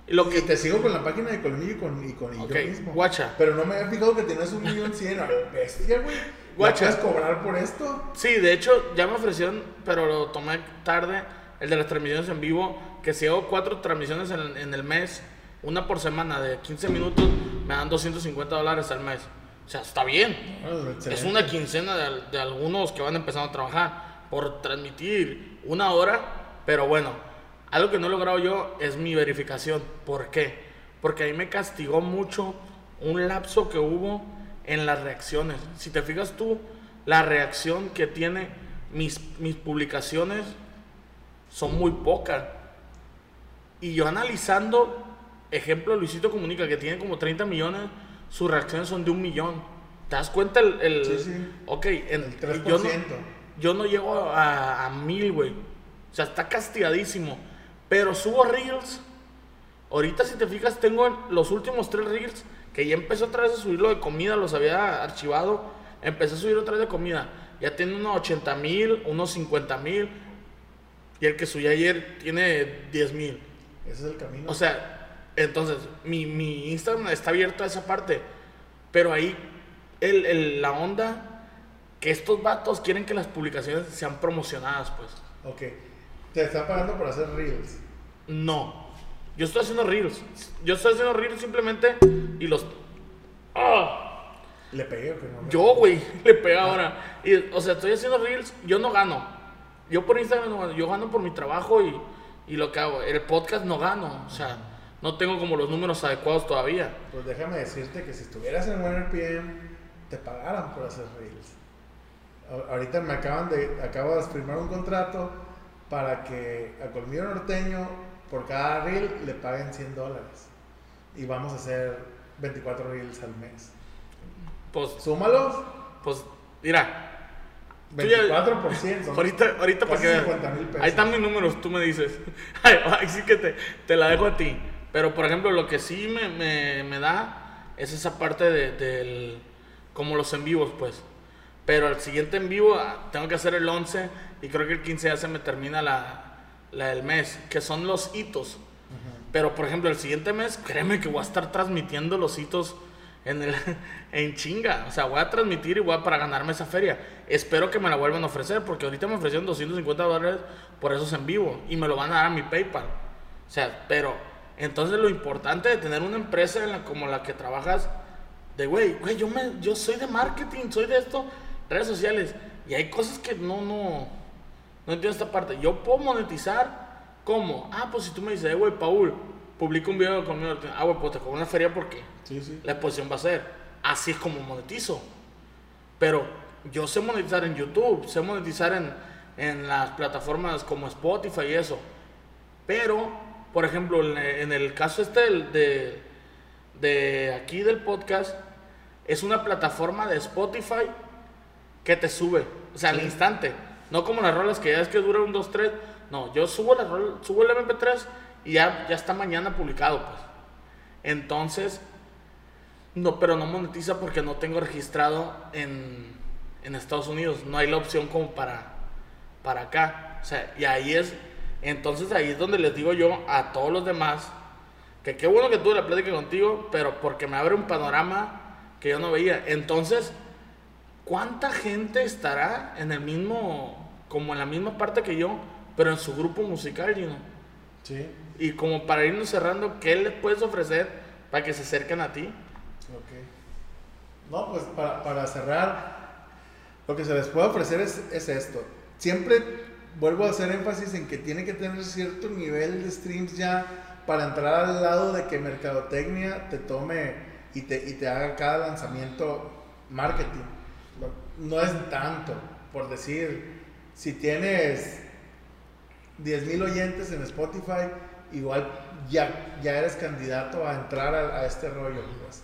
Y lo Y que te sigo con la página de Colmillo y con, y con y Ok, yo mismo. guacha. Pero no me había fijado que tenías un millón cien. Bestia, güey. Guacha. ¿Ya puedes cobrar por esto? Sí, de hecho, ya me ofrecieron, pero lo tomé tarde, el de las transmisiones en vivo, que si hago cuatro transmisiones en, en el mes, una por semana de 15 minutos, me dan 250 dólares al mes. O sea, está bien. Ah, Es una quincena de, de algunos que van empezando a trabajar por transmitir una hora, pero bueno, algo que no he logrado yo es mi verificación. ¿Por qué? Porque a mí me castigó mucho un lapso que hubo en las reacciones. Si te fijas tú, la reacción que tiene mis, mis publicaciones son muy pocas. Y yo analizando, ejemplo, Luisito Comunica, que tiene como 30 millones, sus reacciones son de un millón. ¿Te das cuenta el... el- Sí, sí. Ok, en- El 3%. yo, no, yo no llego a, a mil, güey. O sea, está castigadísimo. Pero subo reels. Ahorita, si te fijas, tengo los últimos tres reels que ya empezó otra vez a subir lo de comida, los había archivado. Empecé a subir otra vez de comida. Ya tiene unos 80 mil, unos 50 mil. Y el que subí ayer tiene 10 mil. Ese es el camino. O sea, entonces, mi, mi Instagram está abierto a esa parte. Pero ahí, el, el- la onda, que estos vatos quieren que las publicaciones sean promocionadas, pues. ok. Te está pagando por hacer reels. No. Yo estoy haciendo reels. Yo estoy haciendo reels simplemente y los... ¡Ah! ¿Le pegué o no? Yo, güey, <laughs> le pega ahora. Y, o sea, estoy haciendo reels, yo no gano. Yo por Instagram no gano, yo gano por mi trabajo y, y lo que hago. El podcast no gano, o sea, no tengo como los números adecuados todavía. Pues déjame decirte que si estuvieras en OneRPM, te pagaran por hacer reels. Ahorita me acaban de, acabo de firmar un contrato para que a Colmillo Norteño por cada reel le paguen 100 dólares. Y vamos a hacer 24 reels al mes. Pues, Súmalos, pues, mira, Tú ya- 24%. son ahorita, ahorita para que veas. 50,000 pesos. Ahí están mis números, tú me dices. <laughs> Ay, ay, sí que te, te la dejo a ti. Pero, por ejemplo, lo que sí me, me, me da es esa parte de, del... Como los en vivos, pues. Pero el siguiente en vivo ah, tengo que hacer el 11 y creo que el 15 ya se me termina la, la del mes, que son los hitos. Pero, por ejemplo, el siguiente mes, créeme que voy a estar transmitiendo los hitos en, el, <laughs> en chinga. O sea, voy a transmitir y voy a para ganarme esa feria. Espero que me la vuelvan a ofrecer, porque ahorita me ofrecieron 250 dólares por esos en vivo y me lo van a dar a mi PayPal. O sea, pero entonces lo importante de tener una empresa en la, como la que trabajas, de güey, güey, yo, me, yo soy de marketing, soy de esto, redes sociales, y hay cosas que no, no, no entiendo esta parte. Yo puedo monetizar, ¿cómo? Ah, pues si tú me dices, eh, güey, Paul, publico un video conmigo, ah, güey, pues te cobro una feria porque Sí, sí. la exposición va a ser. Así es como monetizo. Pero yo sé monetizar en YouTube, sé monetizar en, en las plataformas como Spotify y eso. Pero, por ejemplo, en, en el caso este de, de aquí del podcast, es una plataforma de Spotify que te sube, o sea, al instante. No como las rolas que ya es que dura un 2, 3. No, yo subo, la rola- subo el MP3 y ya, ya está mañana publicado, pues. Entonces, no, pero no monetiza porque no tengo registrado en, en Estados Unidos. No hay la opción como para, para acá. O sea, y ahí es, entonces ahí es donde les digo yo a todos los demás que qué bueno que tuve la plática contigo, pero porque me abre un panorama que yo no veía. Entonces, ¿cuánta gente estará en el mismo, como en la misma parte que yo, pero en su grupo musical, Gino? Sí. Y como para irnos cerrando, ¿qué les puedes ofrecer para que se acerquen a ti? Ok. No, pues para, para cerrar, lo que se les puede ofrecer es, es esto. Siempre vuelvo a hacer énfasis en que tiene que tener cierto nivel de streams ya para entrar al lado de que Mercadotecnia te tome y te, y te haga cada lanzamiento marketing. No- es tanto, por decir, si tienes 10.000 oyentes en Spotify, igual ya, ya eres candidato a entrar a, este rollo. pues.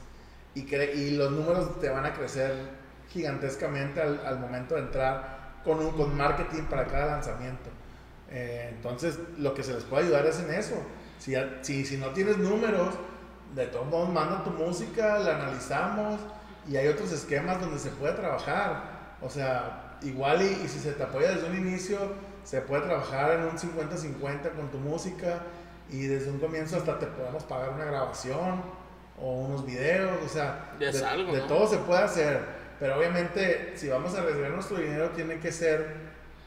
Y, los números te van a crecer gigantescamente al, momento de entrar con, un, con marketing para cada lanzamiento. Eh, entonces, lo que se les puede ayudar es en eso. Si, si, si no tienes números, de todos modos manda tu música, la analizamos y hay otros esquemas donde se puede trabajar. O sea, igual y, y si se te apoya desde un inicio, se puede trabajar en un 50-50 con tu música y desde un comienzo hasta te podemos pagar una grabación o unos videos, o sea, de, algo, de ¿no? todo se puede hacer. Pero obviamente, si vamos a arriesgar nuestro dinero, tiene que ser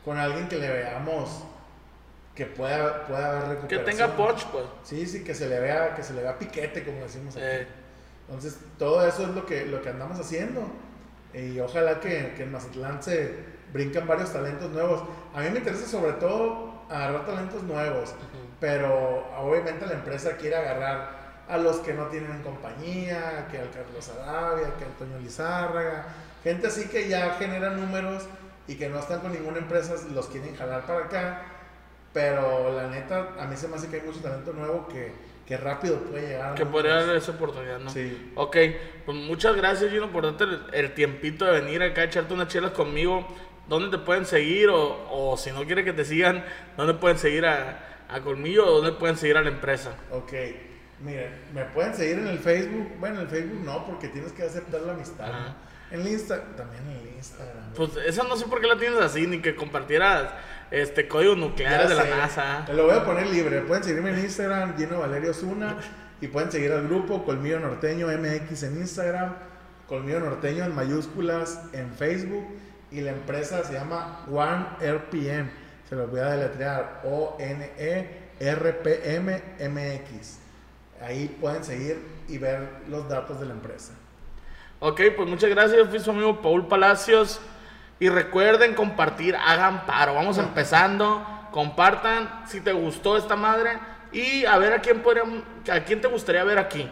con alguien que le veamos que pueda, pueda haber Que recuperación. tenga punch, pues. Sí, sí, que se le vea, que se le vea piquete, como decimos aquí. Eh, Entonces, todo eso es lo que, lo que andamos haciendo. Y ojalá que, que en Mazatlán se brincan varios talentos nuevos. A mí me interesa sobre todo agarrar talentos nuevos, pero obviamente la empresa quiere agarrar a los que no tienen compañía, que al Carlos Arabia, que al Toño Lizárraga, gente así que ya genera números y que no están con ninguna empresa, los quieren jalar para acá. Pero la neta, a mí se me hace que hay mucho talento nuevo que, que rápido puede llegar. que podría dar esa oportunidad, ¿no? Sí. Ok, pues muchas gracias, Gino, por darte el, el tiempito de venir acá a echarte unas chelas conmigo. ¿Dónde te pueden seguir? O, o si no quieres que te sigan, ¿dónde pueden seguir a, a Colmillo o dónde pueden seguir a la empresa? Ok, miren, me pueden seguir en el Facebook. Bueno, en el Facebook no, porque tienes que aceptar la amistad. Ajá. ¿no? En el Insta, también en el Instagram. Pues esa no sé por qué la tienes así, ni que compartieras este códigos nucleares Ya de la NASA. Te lo voy a poner libre. Pueden seguirme en Instagram, Gino Valerio Zuna. Y pueden seguir al grupo Colmillo Norteño MX en Instagram. Colmillo Norteño en mayúsculas en Facebook. Y la empresa se llama One RPM. Se los voy a deletrear. O-N-E-R-P-M-M-X. Ahí pueden seguir y ver los datos de la empresa. Ok, pues muchas gracias. Fui su amigo Paul Palacios. Y recuerden compartir, hagan paro. Vamos empezando. Compartan si te gustó esta madre. Y a ver a quién podríamos, a quién te gustaría ver aquí.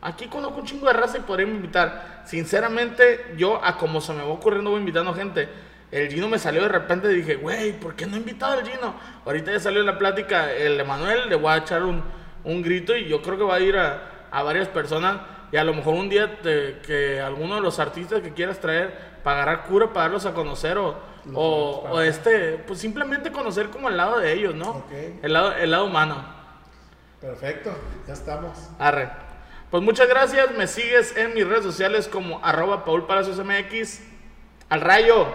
Aquí conozco un chingo de raza y podríamos invitar. Sinceramente, yo a como se me va ocurriendo voy invitando gente. El Gino me salió de repente y dije, güey, ¿por qué no he invitado al Gino? Ahorita ya salió la plática el Emanuel, le voy a echar un, un grito y yo creo que va a ir a, a varias personas. Y a lo mejor un día te- que alguno de los artistas que quieras traer para agarrar cura, para darlos a conocer o, o, este, pues simplemente conocer como el lado de ellos, ¿no? Ok. El, lado, el lado humano. Perfecto, ya estamos. Arre. Pues muchas gracias. Me sigues en mis redes sociales como arroba Paul Palacios MX. Al rayo.